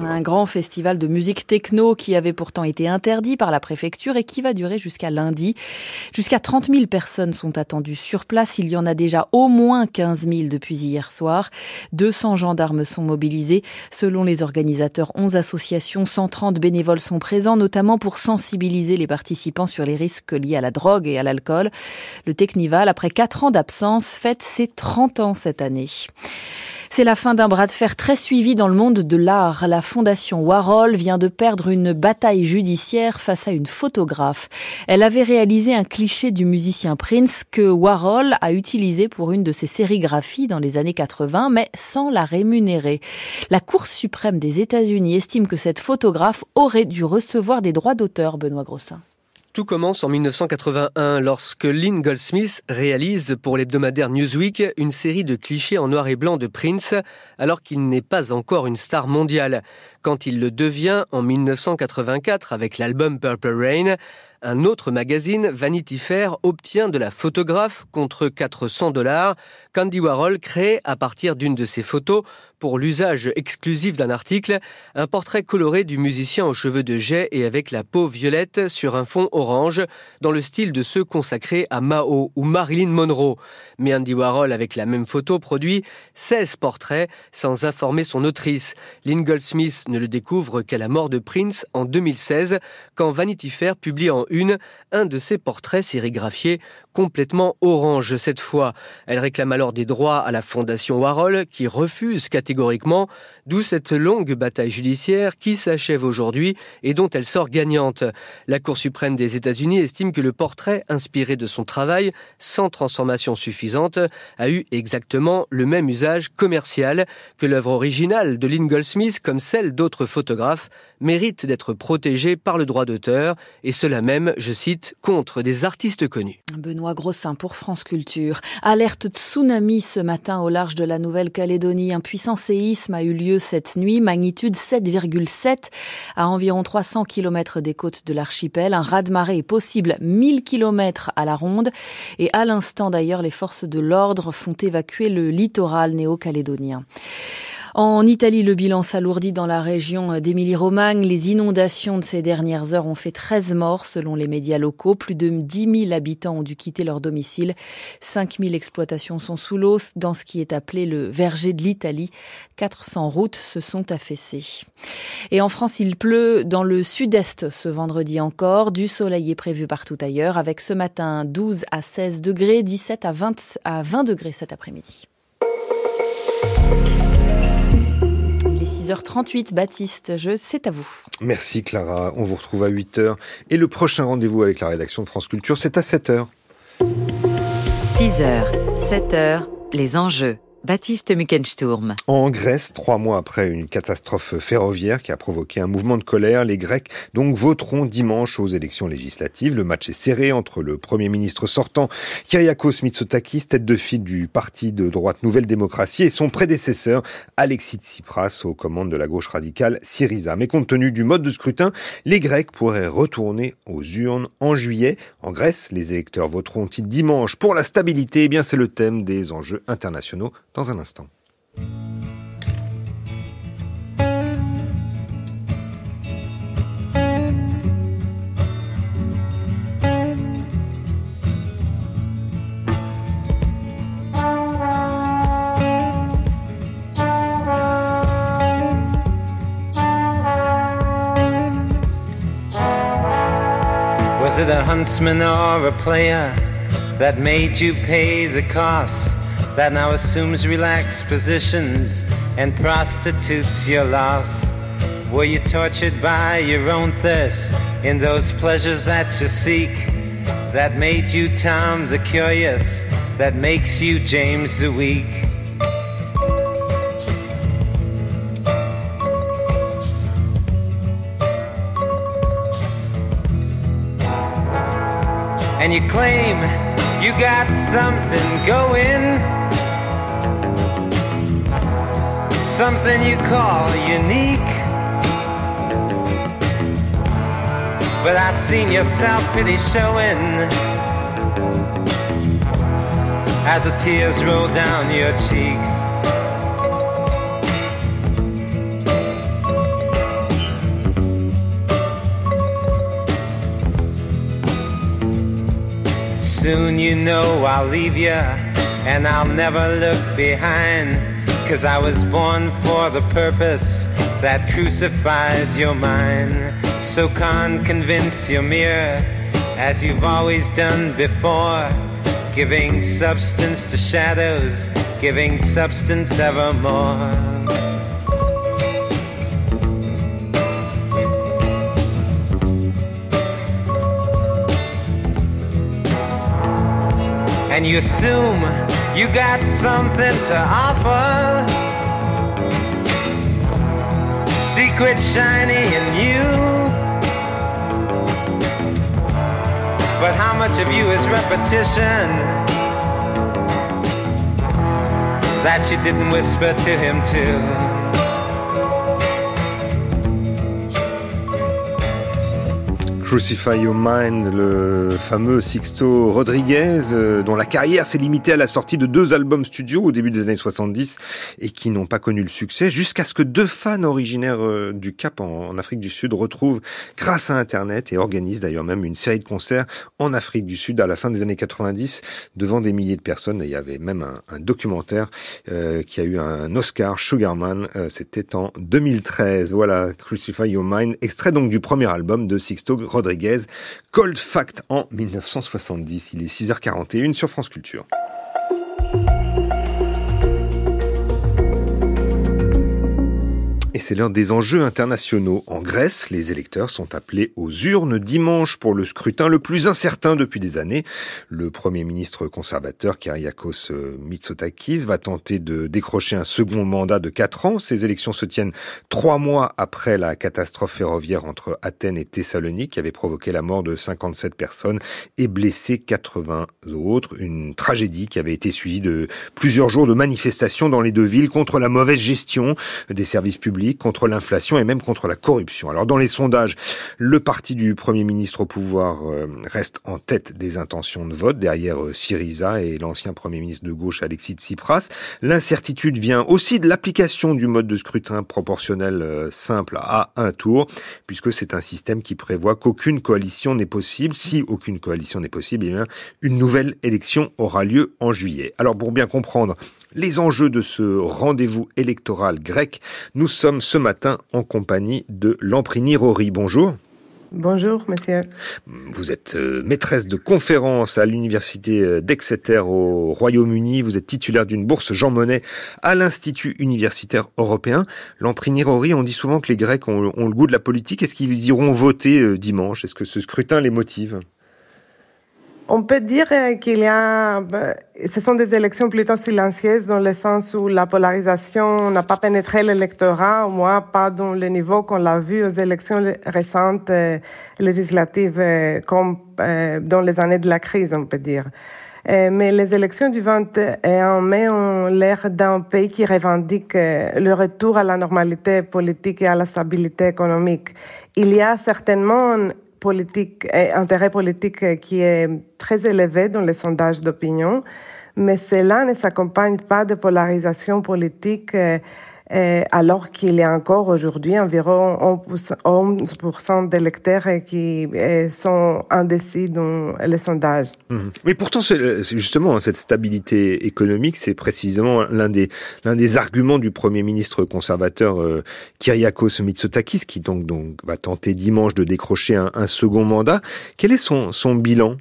Un grand festival de musique techno qui avait pourtant été interdit par la préfecture et qui va durer jusqu'à lundi. Jusqu'à 30 000 personnes sont attendues sur place. Il y en a déjà au moins 15 000 depuis hier soir. 200 gendarmes sont mobilisés. Selon les organisateurs, 11 associations, 130 bénévoles sont présents, notamment pour sensibiliser les participants sur les risques liés à la drogue et à l'alcool. Le Technival, après 4 ans d'absence, fête ses 30 ans cette année. C'est la fin d'un bras de fer très suivi dans le monde de l'art. La fondation Warhol vient de perdre une bataille judiciaire face à une photographe. Elle avait réalisé un cliché du musicien Prince que Warhol a utilisé pour une de ses sérigraphies dans les années 80, mais sans la rémunérer. La Cour suprême des États-Unis estime que cette photographe aurait dû recevoir des droits d'auteur, Benoît Grossin. Tout commence en 1981 lorsque Lynn Goldsmith réalise pour l'hebdomadaire Newsweek une série de clichés en noir et blanc de Prince alors qu'il n'est pas encore une star mondiale. Quand il le devient en 1984 avec l'album Purple Rain, un autre magazine, Vanity Fair, obtient de la photographe contre 400 dollars qu'Andy Warhol crée à partir d'une de ses photos pour l'usage exclusif d'un article, un portrait coloré du musicien aux cheveux de jet et avec la peau violette sur un fond orange, dans le style de ceux consacrés à Mao ou Marilyn Monroe. Mais Andy Warhol, avec la même photo, produit 16 portraits sans informer son autrice. Lynn Goldsmith ne le découvre qu'à la mort de Prince en 2016, quand Vanity Fair publie en une un de ses portraits sérigraphiés complètement orange cette fois. Elle réclame alors des droits à la fondation Warhol qui refuse catégoriquement, d'où cette longue bataille judiciaire qui s'achève aujourd'hui et dont elle sort gagnante. La Cour suprême des États-Unis estime que le portrait inspiré de son travail, sans transformation suffisante, a eu exactement le même usage commercial que l'œuvre originale de Lynn Goldsmith comme celle d'autres photographes mérite d'être protégée par le droit d'auteur et cela même, je cite, contre des artistes connus. Benoît Grossin pour France Culture. Alerte tsunami ce matin au large de la Nouvelle-Calédonie. Un puissant séisme a eu lieu cette nuit, magnitude 7,7 à environ 300 km des côtes de l'archipel. Un raz-de-marée est possible 1000 km à la ronde et à l'instant d'ailleurs les forces de l'ordre font évacuer le littoral néo-calédonien. En Italie, le bilan s'alourdit dans la région d'Émilie-Romagne. Les inondations de ces dernières heures ont fait 13 morts selon les médias locaux. Plus de 10 000 habitants ont dû quitter leur domicile. 5 000 exploitations sont sous l'eau dans ce qui est appelé le verger de l'Italie. 400 routes se sont affaissées. Et en France, il pleut dans le sud-est ce vendredi encore. Du soleil est prévu partout ailleurs avec ce matin 12 à 16 degrés, 17 à 20, à 20 degrés cet après-midi. 6h38, Baptiste, je c'est à vous. Merci Clara, on vous retrouve à 8h et le prochain rendez-vous avec la rédaction de France Culture, c'est à 7h. 6h, 7h, les enjeux. Baptiste. En Grèce, trois mois après une catastrophe ferroviaire qui a provoqué un mouvement de colère, les Grecs donc voteront dimanche aux élections législatives. Le match est serré entre le Premier ministre sortant, Kyriakos Mitsotakis, tête de file du parti de droite Nouvelle Démocratie, et son prédécesseur, Alexis Tsipras, aux commandes de la gauche radicale Syriza. Mais compte tenu du mode de scrutin, les Grecs pourraient retourner aux urnes en juillet. En Grèce, les électeurs voteront-ils dimanche pour la stabilité? Eh bien, c'est le thème des enjeux internationaux dans un instant. Was it a huntsman or a player that made you pay the cost? That now assumes relaxed positions and prostitutes your loss? Were you tortured by your own thirst in those pleasures that you seek? That made you Tom the Curious, that makes you James the Weak? and you claim you got something going, something you call unique. But I've seen your self pity showing as the tears roll down your cheeks. Soon you know I'll leave you and I'll never look behind. Cause I was born for the purpose that crucifies your mind. So can't convince your mirror as you've always done before. Giving substance to shadows, giving substance evermore. and you assume you got something to offer. Secret shiny in you. But how much of you is repetition that you didn't whisper to him too? Crucify Your Mind, le fameux Sixto Rodriguez, euh, dont la carrière s'est limitée à la sortie de deux albums studio au début des années 70 et qui n'ont pas connu le succès, jusqu'à ce que deux fans originaires euh, du Cap en, Afrique du Sud retrouvent grâce à Internet et organisent d'ailleurs même une série de concerts en Afrique du Sud à la fin des années 90 devant des milliers de personnes. Et il y avait même un, un documentaire euh, qui a eu un Oscar, Sugarman, euh, c'était en 2013. Voilà, Crucify Your Mind, extrait donc du premier album de Sixto Rodriguez. Rodriguez, Cold Fact en 1970. Il est 6h41 sur France Culture. Et c'est l'un des enjeux internationaux. En Grèce, les électeurs sont appelés aux urnes dimanche pour le scrutin le plus incertain depuis des années. Le Premier ministre conservateur Kyriakos Mitsotakis va tenter de décrocher un second mandat de quatre ans. Ces élections se tiennent trois mois après la catastrophe ferroviaire entre Athènes et Thessalonique qui avait provoqué la mort de 57 personnes et blessé 80 autres. Une tragédie qui avait été suivie de plusieurs jours de manifestations dans les deux villes contre la mauvaise gestion des services publics contre l'inflation et même contre la corruption. Alors dans les sondages, le parti du Premier ministre au pouvoir euh, reste en tête des intentions de vote, derrière euh, Syriza et l'ancien Premier ministre de gauche Alexis Tsipras. L'incertitude vient aussi de l'application du mode de scrutin proportionnel euh, simple à un tour, puisque c'est un système qui prévoit qu'aucune coalition n'est possible. Si aucune coalition n'est possible, eh bien, une nouvelle élection aura lieu en juillet. Alors pour bien comprendre les enjeux de ce rendez-vous électoral grec. Nous sommes ce matin en compagnie de Lamprini Rory. Bonjour. Bonjour, monsieur. Vous êtes euh, maîtresse de conférence à l'université euh, d'Exeter au Royaume-Uni. Vous êtes titulaire d'une bourse Jean Monnet à l'Institut universitaire européen. Lamprini Rory, on dit souvent que les Grecs ont, ont, le goût de la politique. Est-ce qu'ils iront voter euh, dimanche? Est-ce que ce scrutin les motive? On peut dire euh, qu'il y a, ben, ce sont des élections plutôt silencieuses dans le sens où la polarisation n'a pas pénétré l'électorat, au moins pas dans le niveau qu'on l'a vu aux élections récentes euh, législatives, euh, comme dans les années de la crise, on peut dire. mais les élections du 21 mai ont l'air d'un pays qui revendique le retour à la normalité politique et à la stabilité économique. Il y a certainement politique, intérêt politique qui est très élevé dans les sondages d'opinion, mais cela ne s'accompagne pas de polarisation politique euh, euh, alors qu'il y a encore aujourd'hui environ 11% d'électeurs qui euh, sont indécis dans les sondages. Mhm. Mais pourtant, c'est justement cette stabilité économique, c'est précisément l'un des des arguments du premier ministre conservateur euh, Kyriakos Mitsotakis, qui donc va tenter dimanche de décrocher un, un second mandat. Quel est son son bilan?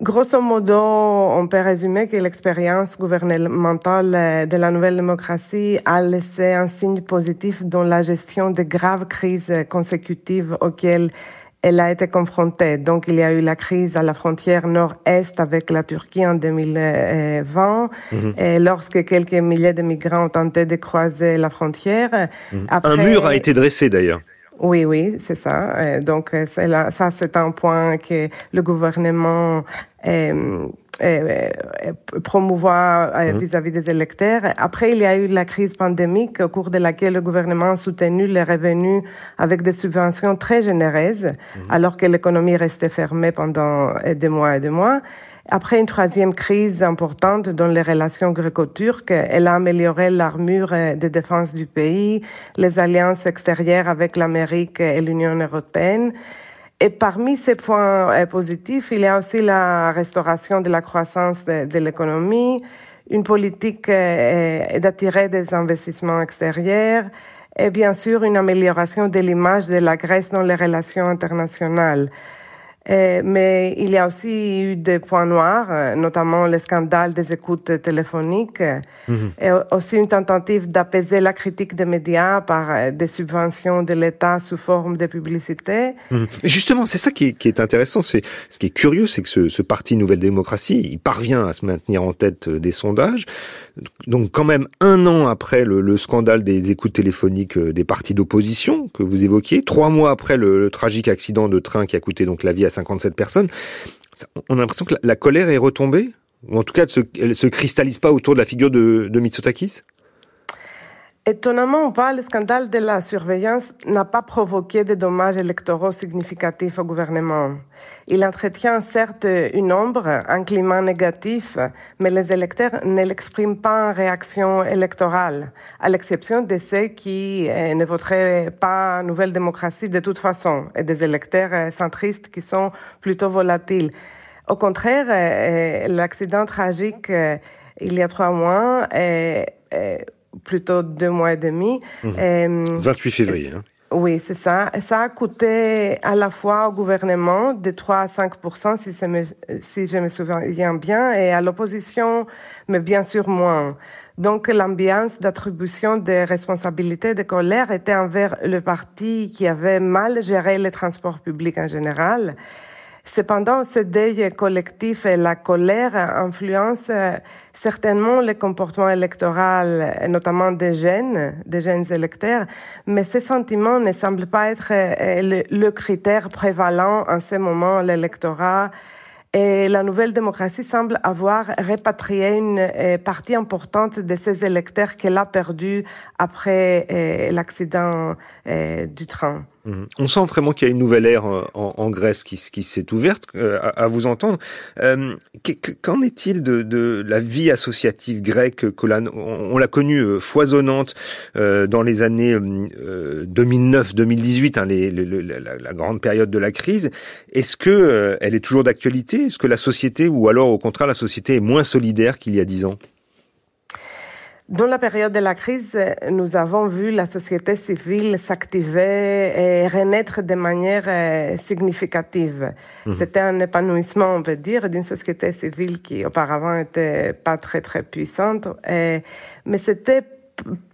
Grosso modo, on peut résumer que l'expérience gouvernementale de la nouvelle démocratie a laissé un signe positif dans la gestion des graves crises consécutives auxquelles elle a été confrontée. Donc, il y a eu la crise à la frontière nord-est avec la Turquie en 2020, mhm. et lorsque quelques milliers de migrants ont tenté de croiser la frontière. Mhm. un mur a été dressé d'ailleurs. Oui, oui, c'est ça. Euh, donc, euh, là, ça, c'est un point que le gouvernement euh, promouvoir mhm. vis-à-vis des électeurs. Après, il y a eu la crise pandémique au cours de laquelle le gouvernement a soutenu les revenus avec des subventions très généreuses, mhm. alors que l'économie restait fermée pendant des mois et des mois. Après une troisième crise importante dans les relations gréco-turques, elle a amélioré l'armure de défense du pays, les alliances extérieures avec l'Amérique et l'Union européenne. Et parmi ces points euh, positifs, il y a aussi la restauration de la croissance de, l'économie, une politique euh, d'attirer des investissements extérieurs et bien sûr une amélioration de l'image de la Grèce dans les relations internationales. Euh, mais il y a aussi eu des points noirs, euh, notamment le scandale des écoutes téléphoniques, mhm. et aussi une tentative d'apaiser la critique des médias par euh, des subventions de l'État sous forme de publicité. Mhm. Justement, c'est ça qui est, qui est intéressant. C'est ce qui est curieux, c'est que ce, ce, parti Nouvelle Démocratie, il parvient à se maintenir en tête des sondages. Donc, quand même, un an après le, le scandale des écoutes téléphoniques des partis d'opposition que vous évoquiez, trois mois après le, le tragique accident de train qui a coûté donc la vie à 57 personnes. On a l'impression que la, colère est retombée, ou en tout cas, elle ne se, cristallise pas autour de la figure de, de Mitsotakis? Étonnamment ou pas, le scandale de la surveillance n'a pas provoqué de dommages électoraux significatifs au gouvernement. Il entretient certes une ombre, un climat négatif, mais les électeurs ne l'expriment pas en réaction électorale, à l'exception de ceux qui euh, ne voteraient pas Nouvelle démocratie de toute façon, et des électeurs euh, centristes qui sont plutôt volatiles. Au contraire, euh, l'accident tragique il y a trois mois plutôt deux mois et demi. 28 mmh. février. Hein. Oui, c'est ça. Ça a coûté à la fois au gouvernement de 3 à 5 si, si je me souviens bien, et à l'opposition, mais bien sûr moins. Donc l'ambiance d'attribution des responsabilités de colère était envers le parti qui avait mal géré les transports publics en général Cependant, ce deuil collectif et la colère influencent euh, certainement le comportement électoral, notamment des jeunes, des jeunes électeurs, mais ces sentiments ne semblent pas être euh, le, critère prévalent en ce moment. L'électorat et la nouvelle démocratie semble avoir répatrié une euh, partie importante de ses électeurs qu'elle a perdus après euh, l'accident euh, du train. Mhm. On sent vraiment qu'il y a une nouvelle ère en, Grèce qui, qui s'est ouverte, à, vous entendre. Qu'en est-il de, la vie associative grecque que on, l'a connue foisonnante dans les années 2009-2018, hein, la, la, grande période de la crise Est-ce que elle est toujours d'actualité? Est-ce que la société, ou alors au contraire la société, est moins solidaire qu'il y a dix ans? Dans la période de la crise, nous avons vu la société civile s'activer et renaître de manière euh, significative. Mmh. C'était un épanouissement, on peut dire, d'une société civile qui auparavant était pas très très puissante, mais c'était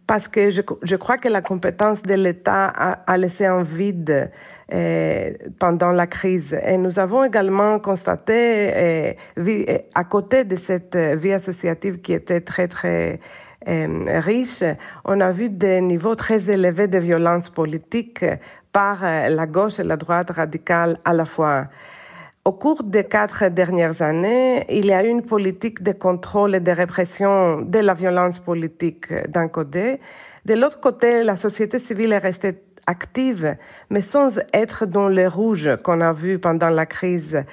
parce que je, je, crois que la compétence de l'État a, a, laissé un vide euh, pendant la crise. Et nous avons également constaté, euh, vie, à côté de cette vie associative qui était très, très riche, on a vu des niveaux très élevés de violence politique par la gauche et la droite radicale à la fois. Au cours des quatre dernières années, il y a eu une politique de contrôle et de répression de la violence politique d'un côté. De l'autre côté, la société civile est restée active, mais sans être dans le rouge qu'on a vu pendant la crise.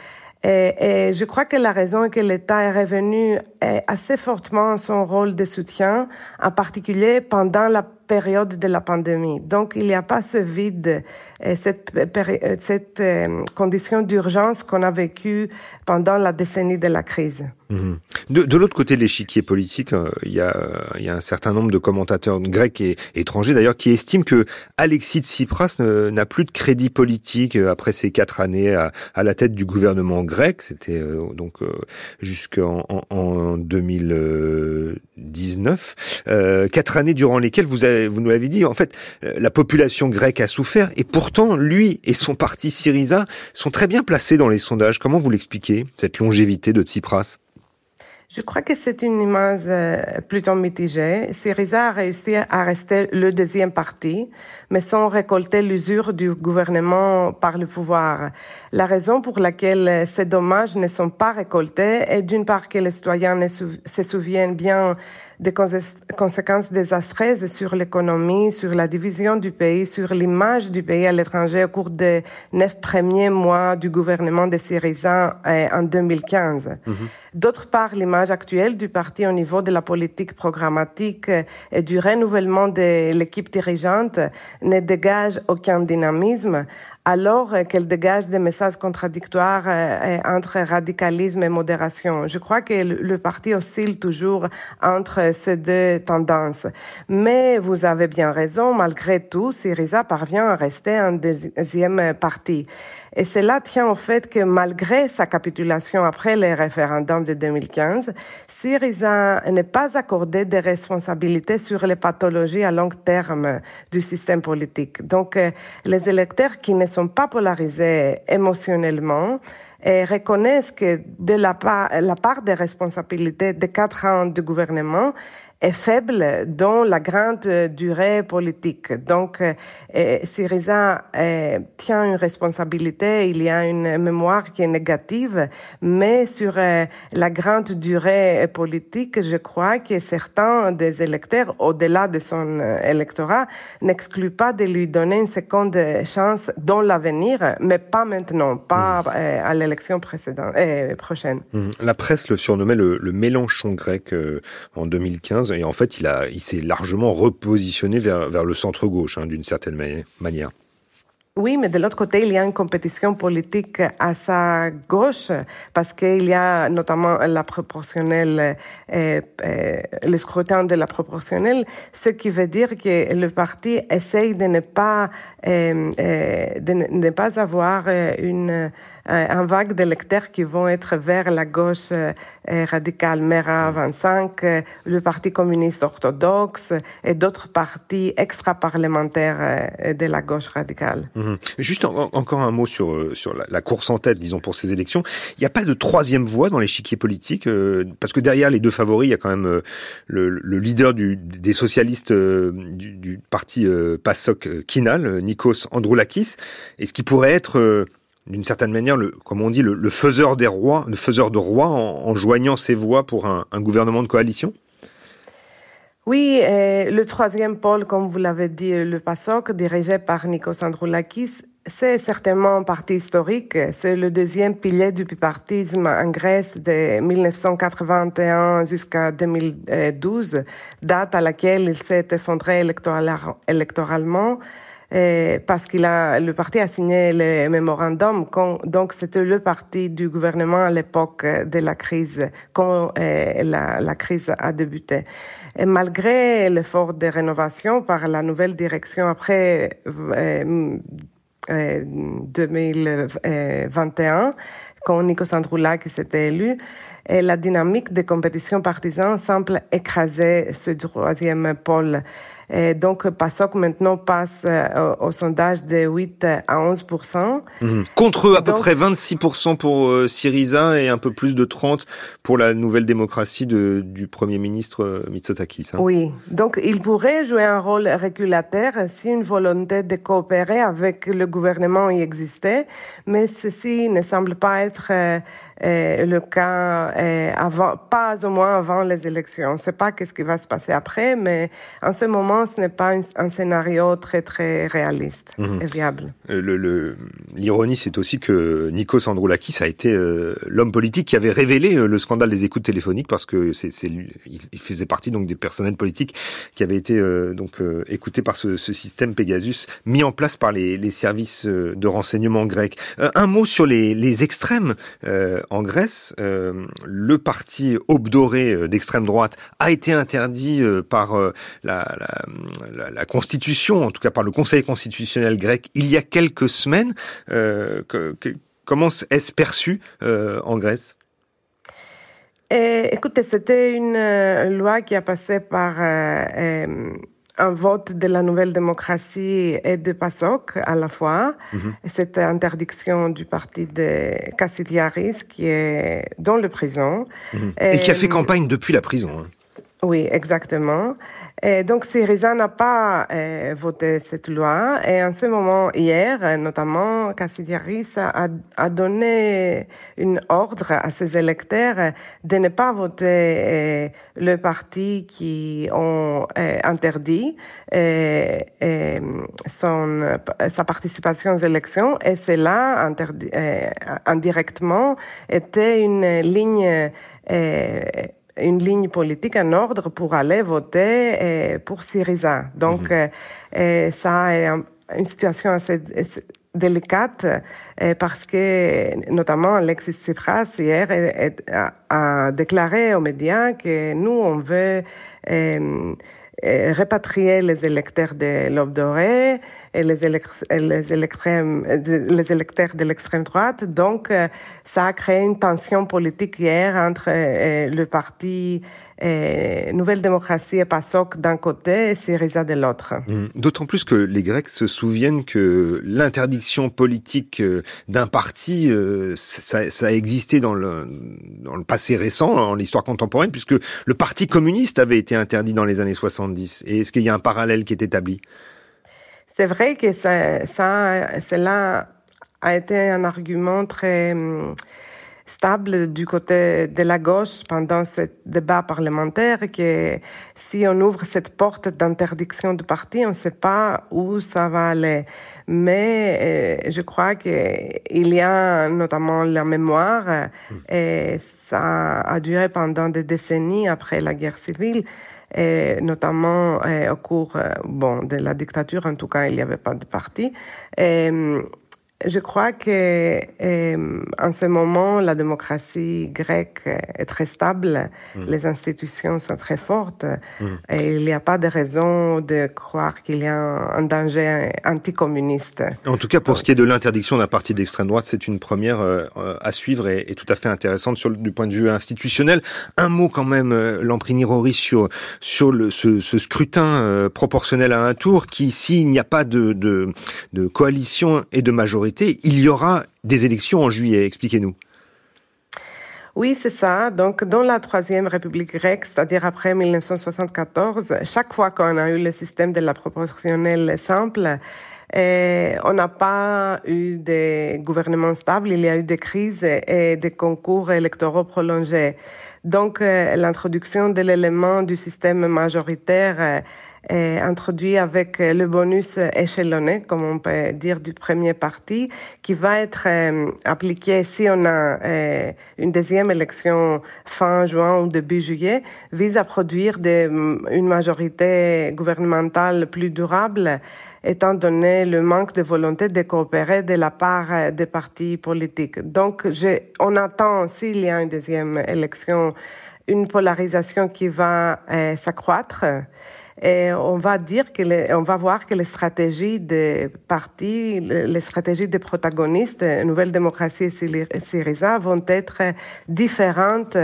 Et, je crois que la raison est que l'État est revenu assez fortement à son rôle de soutien, en particulier pendant la période de la pandémie. Donc, il n'y a pas ce vide, cette, cette condition d'urgence qu'on a vécue pendant la décennie de la crise. Mmh. De, l'autre côté de l'échiquier politique, euh, il, y a, un certain nombre de commentateurs grecs et étrangers d'ailleurs qui estiment que Alexis Tsipras n'a plus de crédit politique euh, après ces quatre années à, la tête du gouvernement grec. C'était euh, donc jusqu'en en, en 2019. Euh, quatre années durant lesquelles vous, vous nous l'avez dit, en fait, la population grecque a souffert et pourtant lui et son parti Syriza sont très bien placés dans les sondages. Comment vous l'expliquez? Cette longévité de Tsipras? Je crois que c'est une image euh, plutôt mitigée. Syriza a réussi à rester le deuxième parti, mais sans récolter l'usure du gouvernement par le pouvoir. La raison pour laquelle ces dommages ne sont pas récoltés est d'une part que les citoyens se souviennent bien des conséquences désastreuses sur l'économie, sur la division du pays, sur l'image du pays à l'étranger au cours des neuf premiers mois du gouvernement de Syriza en 2015. Mm -hmm. D'autre part, l'image actuelle du parti au niveau de la politique programmatique et du renouvellement de l'équipe dirigeante ne dégage aucun dynamisme alors qu'elle dégage des messages contradictoires euh, entre radicalisme et modération. Je crois que le parti oscille toujours entre ces deux tendances. Mais vous avez bien raison, malgré tout, Syriza parvient à rester un deuxième parti. Et cela tient au fait que malgré sa capitulation après les référendums de 2015, Syriza n'est pas accordé des responsabilités sur les pathologies à long terme du système politique. Donc, les électeurs qui ne sont pas polarisés émotionnellement et reconnaissent que de la part, la part des responsabilités des quatre ans du gouvernement est faible dans la grande durée politique. Donc, euh, Syriza euh, tient une responsabilité, il y a une mémoire qui est négative, mais sur euh, la grande durée politique, je crois que certains des électeurs, au-delà de son électorat, n'excluent pas de lui donner une seconde chance dans l'avenir, mais pas maintenant, pas mmh. à l'élection précédente, prochaine. Mmh. La presse le surnommait le, le Mélenchon grec en 2015 et en fait, il, il s'est largement repositionné vers, vers le centre-gauche, hein, d'une certaine manière. Oui, mais de l'autre côté, il y a une compétition politique à sa gauche parce qu'il y a notamment la proportionnelle, euh, euh, le scrutin de la proportionnelle, ce qui veut dire que le parti essaye de ne pas, euh, de ne pas avoir une un vague d'électeurs qui vont être vers la gauche radicale MERA 25, le Parti communiste orthodoxe et d'autres partis extra-parlementaires de la gauche radicale. Mmh. Juste en, encore un mot sur, sur la, la, course en tête, disons, pour ces élections. Il n'y a pas de troisième voie dans l'échiquier politique, euh, parce que derrière les deux favoris, il y a quand même euh, le, le, leader du, des socialistes euh, du, du, parti PASOK Kinal, Nikos Androulakis, et ce qui pourrait être d'une certaine manière, le, comme on dit, le, faiseur des rois, le faiseur de rois en, joignant ses voix pour un, gouvernement de coalition? Oui, euh, le troisième pôle, comme vous l'avez dit, le PASOK, dirigé par Nikos Androulakis, c'est certainement un parti historique. C'est le deuxième pilier du bipartisme en Grèce de 1981 jusqu'à 2012, date à laquelle il s'est effondré électoralement. Et parce qu'il a, le parti a signé le mémorandum, donc c'était le parti du gouvernement à l'époque de la crise, quand euh, la, crise a débuté. Et malgré l'effort de rénovation par la nouvelle direction après euh, euh, 2021, quand Nikos Androulakis s'était élu, la dynamique de compétition partisane semble écraser ce troisième pôle. Et donc, PASOK maintenant passe euh, au, sondage de 8 à 11 mhm. Contre à peu près 26% pour euh, Syriza et un peu plus de 30 pour la nouvelle démocratie de, du Premier ministre euh, Mitsotakis. Hein. Oui, donc il pourrait jouer un rôle régulateur si une volonté de coopérer avec le gouvernement y existait, mais ceci ne semble pas être euh, le cas euh, avant, pas au moins avant les élections. On ne sait pas qu'est-ce qui va se passer après, mais en ce moment, ce n'est pas un, scénario très très réaliste mhm. et viable. Euh, l'ironie, c'est aussi que Nikos Androulakis a été l'homme politique qui avait révélé le scandale des écoutes téléphoniques parce que c'est, il faisait partie donc des personnels politiques qui avaient été donc écoutés par ce, ce, système Pegasus mis en place par les, les services de renseignement grecs. un mot sur les, les extrêmes en Grèce, euh, le parti aube doré euh, d'extrême droite a été interdit euh, par la, Constitution, en tout cas par le Conseil constitutionnel grec, il y a quelques semaines. comment est-ce perçu en Grèce? Écoutez, c'était une loi qui a passé par un vote de la nouvelle démocratie et de PASOK à la fois. Mhm. Cette interdiction du parti de Kassiliaris qui est dans la prison. Mhm. Et, qui a fait campagne depuis la prison. Hein. Oui, exactement. Et donc, Syriza n'a pas euh, voté cette loi. Et en ce moment, hier, notamment, Kassidiaris a, a, donné une ordre à ses électeurs de ne pas voter euh, le parti qui ont euh, interdit son, sa participation aux élections. Et cela, indirectement, était une ligne une ligne politique en ordre pour aller voter euh, pour Syriza. Donc, mhm. euh, ça est une situation assez délicate euh, parce que notamment Alexis Tsipras hier a, déclaré aux médias que nous on veut répatrier les électeurs de l'Aube dorée et les, électeurs de l'extrême droite. Donc, euh, ça a créé une tension politique hier entre euh, le parti euh, Nouvelle Démocratie et PASOK d'un côté et Syriza de l'autre. Mmh. D'autant plus que les Grecs se souviennent que l'interdiction politique d'un parti, ça, a existé dans le, passé récent, dans l'histoire contemporaine, puisque le Parti communiste avait été interdit dans les années 70. Et est-ce qu'il y a un parallèle qui est établi? C'est vrai que ça, ça, cela a été un argument très hum, stable du côté de la gauche pendant ce débat parlementaire que si on ouvre cette porte d'interdiction du parti, on ne sait pas où ça va aller. Mais euh, je crois qu'il y a notamment la mémoire hmm. et ça a duré pendant des décennies après la guerre civile et notamment au cours bon, de la dictature, en tout cas, il n'y avait pas de parti. Je crois que euh, en ce moment, la démocratie grecque est très stable, mm. les institutions sont très fortes, mm. et il n'y a pas de raison de croire qu'il y a un, danger anticommuniste. En tout cas, pour ce qui est de l'interdiction d'un parti d'extrême droite, c'est une première euh, à suivre et, tout à fait intéressante sur du point de vue institutionnel. Un mot quand même, euh, Lamprini Rory, sur, sur le, ce, ce, scrutin euh, proportionnel à un tour qui, s'il n'y a pas de, de, de coalition et de majorité, il y aura des élections en juillet. Expliquez-nous. Oui, c'est ça. Donc, dans la Troisième République grecque, c'est-à-dire après 1974, chaque fois qu'on a eu le système de la proportionnelle simple, eh, on n'a pas eu de gouvernement stable, il y a eu des crises et des concours électoraux prolongés. Donc, euh, l'introduction de l'élément du système majoritaire euh, introduit avec le bonus échelonné, comme on peut dire, du premier parti, qui va être euh, appliqué si on a euh, une deuxième élection fin juin ou début juillet, vise à produire des, une majorité gouvernementale plus durable étant donné le manque de volonté de coopérer de la part euh, des partis politiques. Donc, on attend, s'il y a une deuxième élection, une polarisation qui va s'accroître. Et on va dire que les, on va voir que les stratégies des partis, les stratégies des protagonistes, Nouvelle Démocratie et Syriza, vont être différentes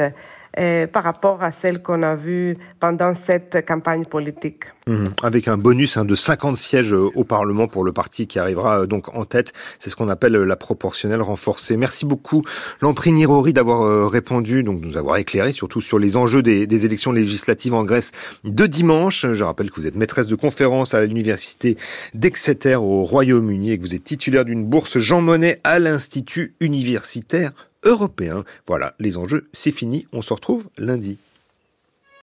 euh, par rapport à celle qu'on a vue pendant cette campagne politique. Mhm. Avec un bonus hein, de 50 sièges euh, au Parlement pour le parti qui arrivera euh, donc en tête. C'est ce qu'on appelle la proportionnelle renforcée. Merci beaucoup, Lampri Nirori, d'avoir répondu, donc nous avoir éclairé surtout sur les enjeux des, élections législatives en Grèce de dimanche. Je rappelle que vous êtes maîtresse de conférence à l'université d'Exeter au Royaume-Uni et que vous êtes titulaire d'une bourse Jean Monnet à l'Institut universitaire européen. Voilà, les enjeux, c'est fini. On se retrouve lundi.